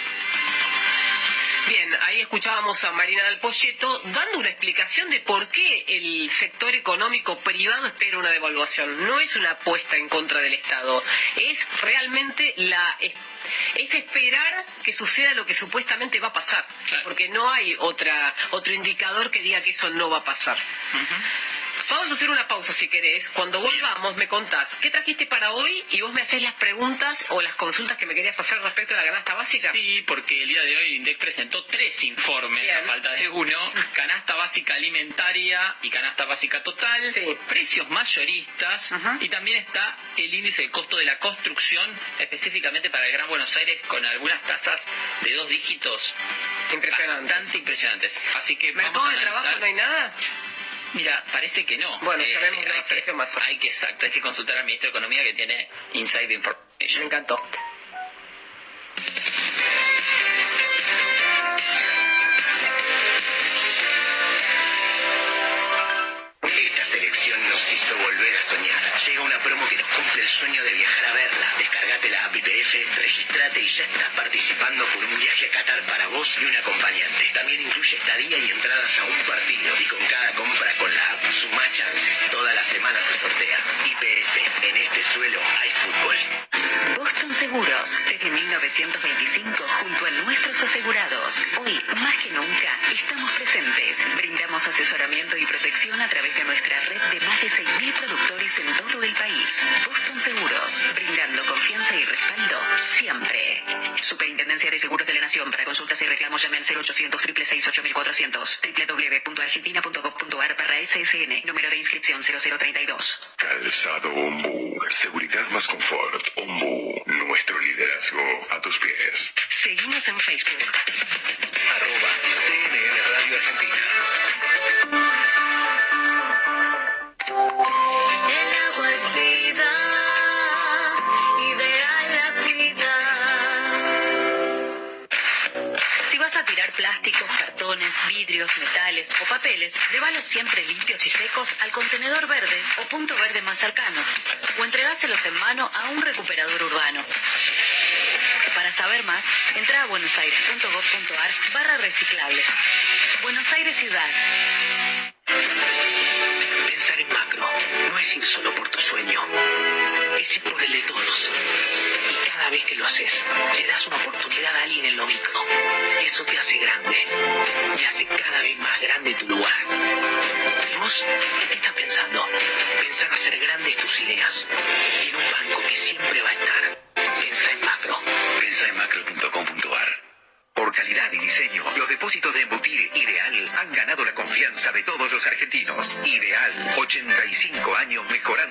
Speaker 6: Bien, ahí escuchábamos a Marina del Polleto dando una explicación de por qué el sector económico privado espera una devaluación. No es una apuesta en contra del Estado, es realmente la es esperar que suceda lo que supuestamente va a pasar, porque no hay otra otro indicador que diga que eso no va a pasar. Vamos a hacer una pausa si querés. Cuando volvamos me contás qué trajiste para hoy y vos me haces las preguntas o las consultas que me querías hacer respecto a la canasta básica.
Speaker 7: Sí, porque el día de hoy INDEC presentó tres informes a falta de uno. Canasta básica alimentaria y canasta básica total, precios mayoristas y también está el índice de costo de la construcción específicamente para el Gran Buenos Aires con algunas tasas de dos dígitos
Speaker 6: impresionantes.
Speaker 7: bastante impresionantes. Así que
Speaker 6: ¿Mercado de trabajo no hay nada?
Speaker 7: Mira, parece que no.
Speaker 6: Bueno, sabemos que
Speaker 7: hay, hay que, exacto, hay que consultar al ministro de Economía que tiene inside information.
Speaker 6: Me encantó.
Speaker 3: Llega una promo que nos cumple el sueño de viajar a verla. Descargate la app IPF, registrate y ya estás participando por un viaje a Qatar para vos y un acompañante. También incluye estadía y entradas a un partido. Y con cada compra con la app suma chances. Toda la semana se sortea. IPF, en este suelo hay fútbol.
Speaker 10: Boston Seguros, desde 1925 junto a nuestros asegurados. Hoy, más que nunca, estamos presentes. Brindamos asesoramiento y protección a través de nuestra red de más de 6.000 productores en todo el país. Boston Seguros, brindando confianza y respaldo siempre. Superintendencia de Seguros de la Nación. Para consultas y reclamos llame al 0800 666 8400 www.argentina.gov.ar barra SSN. Número de inscripción 0032.
Speaker 2: Calzado Ombu. Seguridad más confort. Ombu. Nuestro liderazgo a tus pies.
Speaker 10: Seguimos en Facebook.
Speaker 2: Arroba CNN Radio Argentina.
Speaker 11: El agua es vida, ideal la vida.
Speaker 10: Si vas a tirar plásticos, cartones, vidrios, metales o papeles, llévalos siempre limpios y secos al contenedor verde o punto verde más cercano, o entregáselos en mano a un recuperador urbano. Para saber más, entra a buenosaires.gov.ar barra reciclables. Buenos Aires Ciudad.
Speaker 3: Pensar en macro no es ir solo por tu sueño, es ir por el de todos. Y cada vez que lo haces, le das una oportunidad a alguien en lo micro. Eso te hace grande y hace cada vez más grande tu lugar. ¿Y estás pensando? Pensar en hacer grandes tus ideas y en un banco que siempre va a estar. Pensa en macro.
Speaker 2: Pensa en macro.com.ar. Por calidad y diseño, los depósitos de Embutire Ideal han ganado la confianza de todos los argentinos. Ideal, 85 años mejorando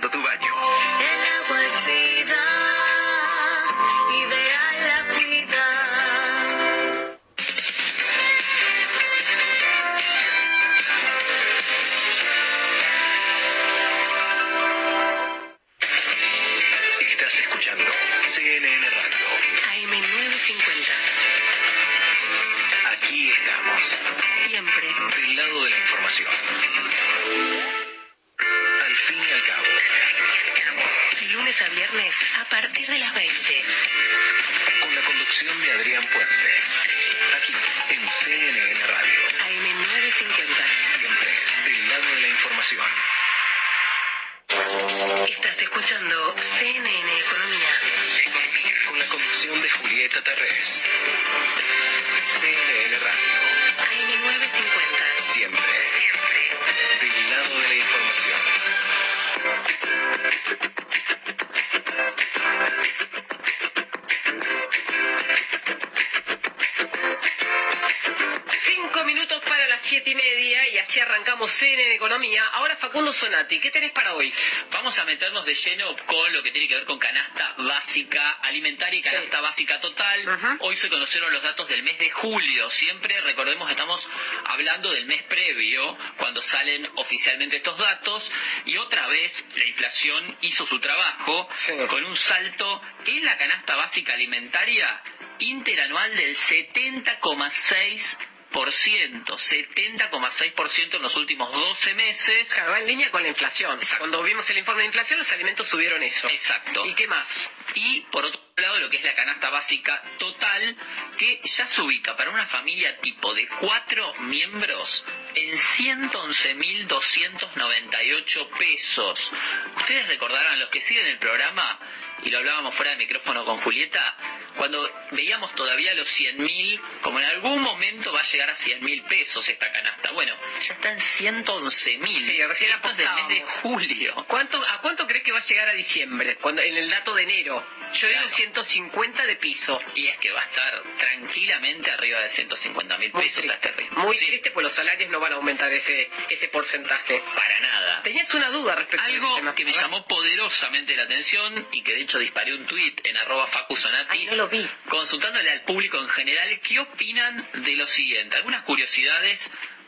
Speaker 2: CNN de
Speaker 10: Economía.
Speaker 6: Ahora Facundo Sonati, ¿qué tenés para hoy?
Speaker 7: Vamos a meternos de lleno con lo que tiene que ver con canasta básica alimentaria y canasta básica total. Hoy se conocieron los datos del mes de julio. Siempre, recordemos, estamos hablando del mes previo, cuando salen oficialmente estos datos. Y otra vez la inflación hizo su trabajo con un salto en la canasta básica alimentaria interanual del 70,6%. 70,6% en los últimos 12 meses.
Speaker 6: Claro, va en línea con la inflación. Cuando vimos el informe de inflación, los alimentos subieron eso.
Speaker 7: Exacto.
Speaker 6: ¿Y qué más?
Speaker 7: Y por otro lado, lo que es la canasta básica total, que ya se ubica para una familia tipo de cuatro miembros en 111.298 pesos. Ustedes recordarán, los que siguen el programa, y lo hablábamos fuera de micrófono con Julieta, cuando veíamos todavía los 100.000, como en algún momento va a llegar a 100.000 pesos esta canasta. Bueno, ya está en 111.000.
Speaker 6: Sí, recién
Speaker 7: Esto es del mes de julio.
Speaker 6: ¿Cuánto, ¿A cuánto crees que va a llegar a diciembre? Cuando, en el dato de enero. Yo digo
Speaker 7: Claro.
Speaker 6: 150 de piso.
Speaker 7: Y es que va a estar tranquilamente arriba de 150 mil pesos a
Speaker 6: triste.
Speaker 7: este ritmo.
Speaker 6: Muy
Speaker 7: Sí,
Speaker 6: triste, pues los salarios no van a aumentar ese, ese porcentaje.
Speaker 7: Para nada.
Speaker 6: Tenías una duda respecto a ese
Speaker 7: Algo que me
Speaker 6: A
Speaker 7: llamó poderosamente la atención y que de hecho disparé un tuit en arroba facusonati
Speaker 6: no lo vi.
Speaker 7: consultándole al público en general qué opinan de lo siguiente. Algunas curiosidades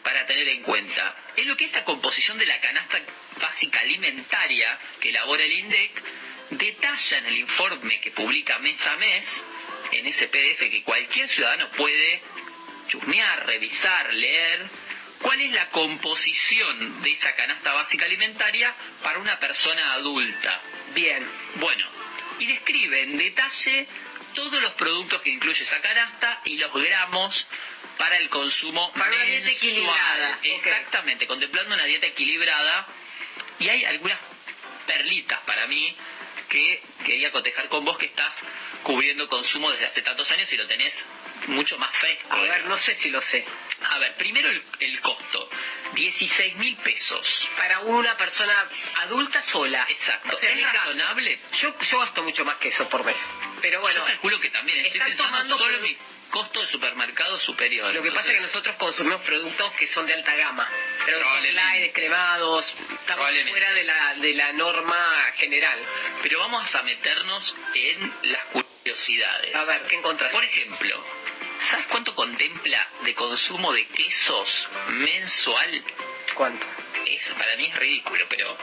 Speaker 7: para tener en cuenta. Es lo que es la composición de la canasta básica alimentaria que elabora el INDEC, detalla en el informe que publica mes a mes, en ese PDF que cualquier ciudadano puede chusmear, revisar, leer, cuál es la composición de esa canasta básica alimentaria para una persona adulta.
Speaker 6: Bien.
Speaker 7: Bueno, y describe en detalle todos los productos que incluye esa canasta y los gramos para el consumo
Speaker 6: Para una dieta
Speaker 7: mensual.
Speaker 6: equilibrada.
Speaker 7: Exactamente, contemplando una dieta equilibrada. Y hay algunas perlitas para mí que quería cotejar con vos que estás cubriendo consumo desde hace tantos años y lo tenés mucho más fresco.
Speaker 6: A ver, no sé si lo sé.
Speaker 7: A ver, primero el, el costo. 16 mil pesos.
Speaker 6: Para una persona adulta sola.
Speaker 7: Exacto.
Speaker 6: O sea,
Speaker 7: ¿Es razonable?
Speaker 6: Yo, yo gasto mucho más que eso por mes. Pero bueno,
Speaker 7: Yo calculo que también estoy
Speaker 6: están
Speaker 7: pensando
Speaker 6: tomando
Speaker 7: solo mi costo de supermercado superior.
Speaker 6: Lo que pasa es que nosotros consumimos productos que son de alta gama. Pero cremados, estamos fuera de la, de la norma general.
Speaker 7: Pero vamos a meternos en las curiosidades.
Speaker 6: A ver, ¿qué encontrás?
Speaker 7: Por ejemplo, ¿sabes cuánto contempla de consumo de quesos mensual?
Speaker 6: ¿Cuánto?
Speaker 7: Es, para mí es ridículo, pero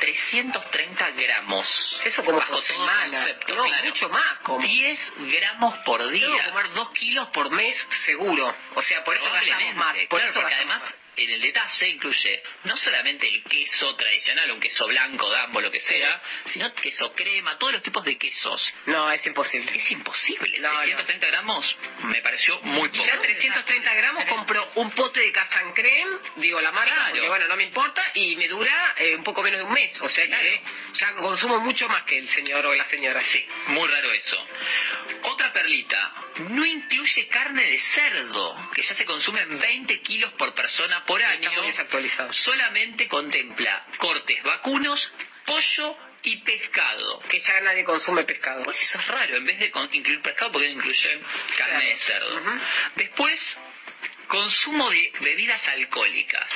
Speaker 7: 330 gramos.
Speaker 6: Eso como
Speaker 7: bajo
Speaker 6: por semana.
Speaker 7: concepto,
Speaker 6: No,
Speaker 7: claro.
Speaker 6: mucho más como.
Speaker 7: 10 gramos por
Speaker 6: Tengo que
Speaker 7: día.
Speaker 6: comer dos kilos por mes seguro. O sea, por eso gastamos más. Por
Speaker 7: claro,
Speaker 6: eso
Speaker 7: porque además
Speaker 6: más.
Speaker 7: En el detalle incluye no solamente el queso tradicional, un queso blanco, dambo, lo que sea, sino queso crema, todos los tipos de quesos.
Speaker 6: No, es imposible.
Speaker 7: Es imposible.
Speaker 6: No, no.
Speaker 7: 330 gramos me pareció muy poco.
Speaker 6: Ya 330 gramos compro un pote de Casan Creme, digo la marca,
Speaker 7: Claro.
Speaker 6: porque bueno, no me importa, y me dura eh, un poco menos de un mes. O sea que ya consumo mucho más que el señor o la señora.
Speaker 7: Sí, muy raro eso. Otra perlita, no incluye carne de cerdo, que ya se consume en 20 kilos por persona por año. Solamente contempla cortes vacunos, pollo y pescado.
Speaker 6: Que ya nadie consume pescado.
Speaker 7: Por eso es raro, en vez de incluir pescado, porque incluye carne de cerdo. Después, consumo de bebidas alcohólicas.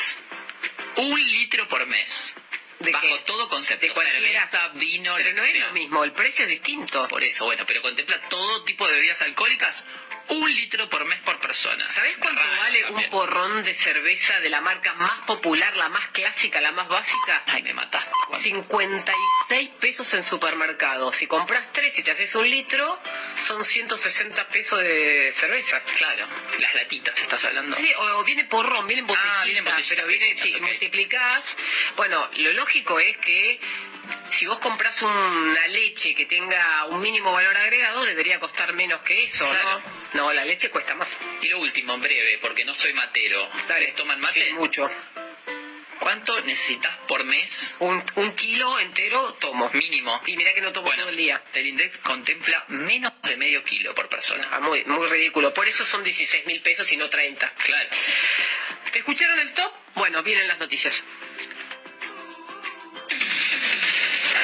Speaker 7: Un litro por mes.
Speaker 6: ¿De
Speaker 7: bajo todo concepto.
Speaker 6: De cualquiera.
Speaker 7: Cerveza, vino,
Speaker 6: Pero no es lo mismo, el precio es distinto.
Speaker 7: Por eso, bueno, pero contempla todo tipo de bebidas alcohólicas. Un litro por mes por persona.
Speaker 6: ¿Sabés cuánto vale
Speaker 7: también.
Speaker 6: un porrón de cerveza de la marca más popular, la más clásica, la más básica?
Speaker 7: Ay, me mataste.
Speaker 6: 56 pesos en supermercado. Si compras tres y te haces un litro, son 160 pesos de cerveza.
Speaker 7: Claro, las latitas, ¿estás hablando?
Speaker 6: Sí, o, o viene porrón, viene en botellita,
Speaker 7: Ah, viene en botellitas
Speaker 6: pero viene, si
Speaker 7: ok.
Speaker 6: multiplicás, bueno, lo lógico es que si vos compras una leche que tenga un mínimo valor agregado, debería costar menos que eso,
Speaker 7: Claro.
Speaker 6: ¿no? No, la leche cuesta más.
Speaker 7: Y lo último, en breve, porque no soy matero. ¿Ustedes toman mate?
Speaker 6: Sí, mucho.
Speaker 7: ¿Cuánto necesitas por mes?
Speaker 6: Un, un kilo entero tomo.
Speaker 7: Mínimo.
Speaker 6: Y mira que no tomo
Speaker 7: Bueno,
Speaker 6: todo el día.
Speaker 7: el INDEC contempla menos de medio kilo por persona.
Speaker 6: Ah, muy, muy ridículo. Por eso son 16 mil pesos y no 30.
Speaker 7: Claro.
Speaker 6: ¿Te escucharon el top? Bueno, vienen las noticias.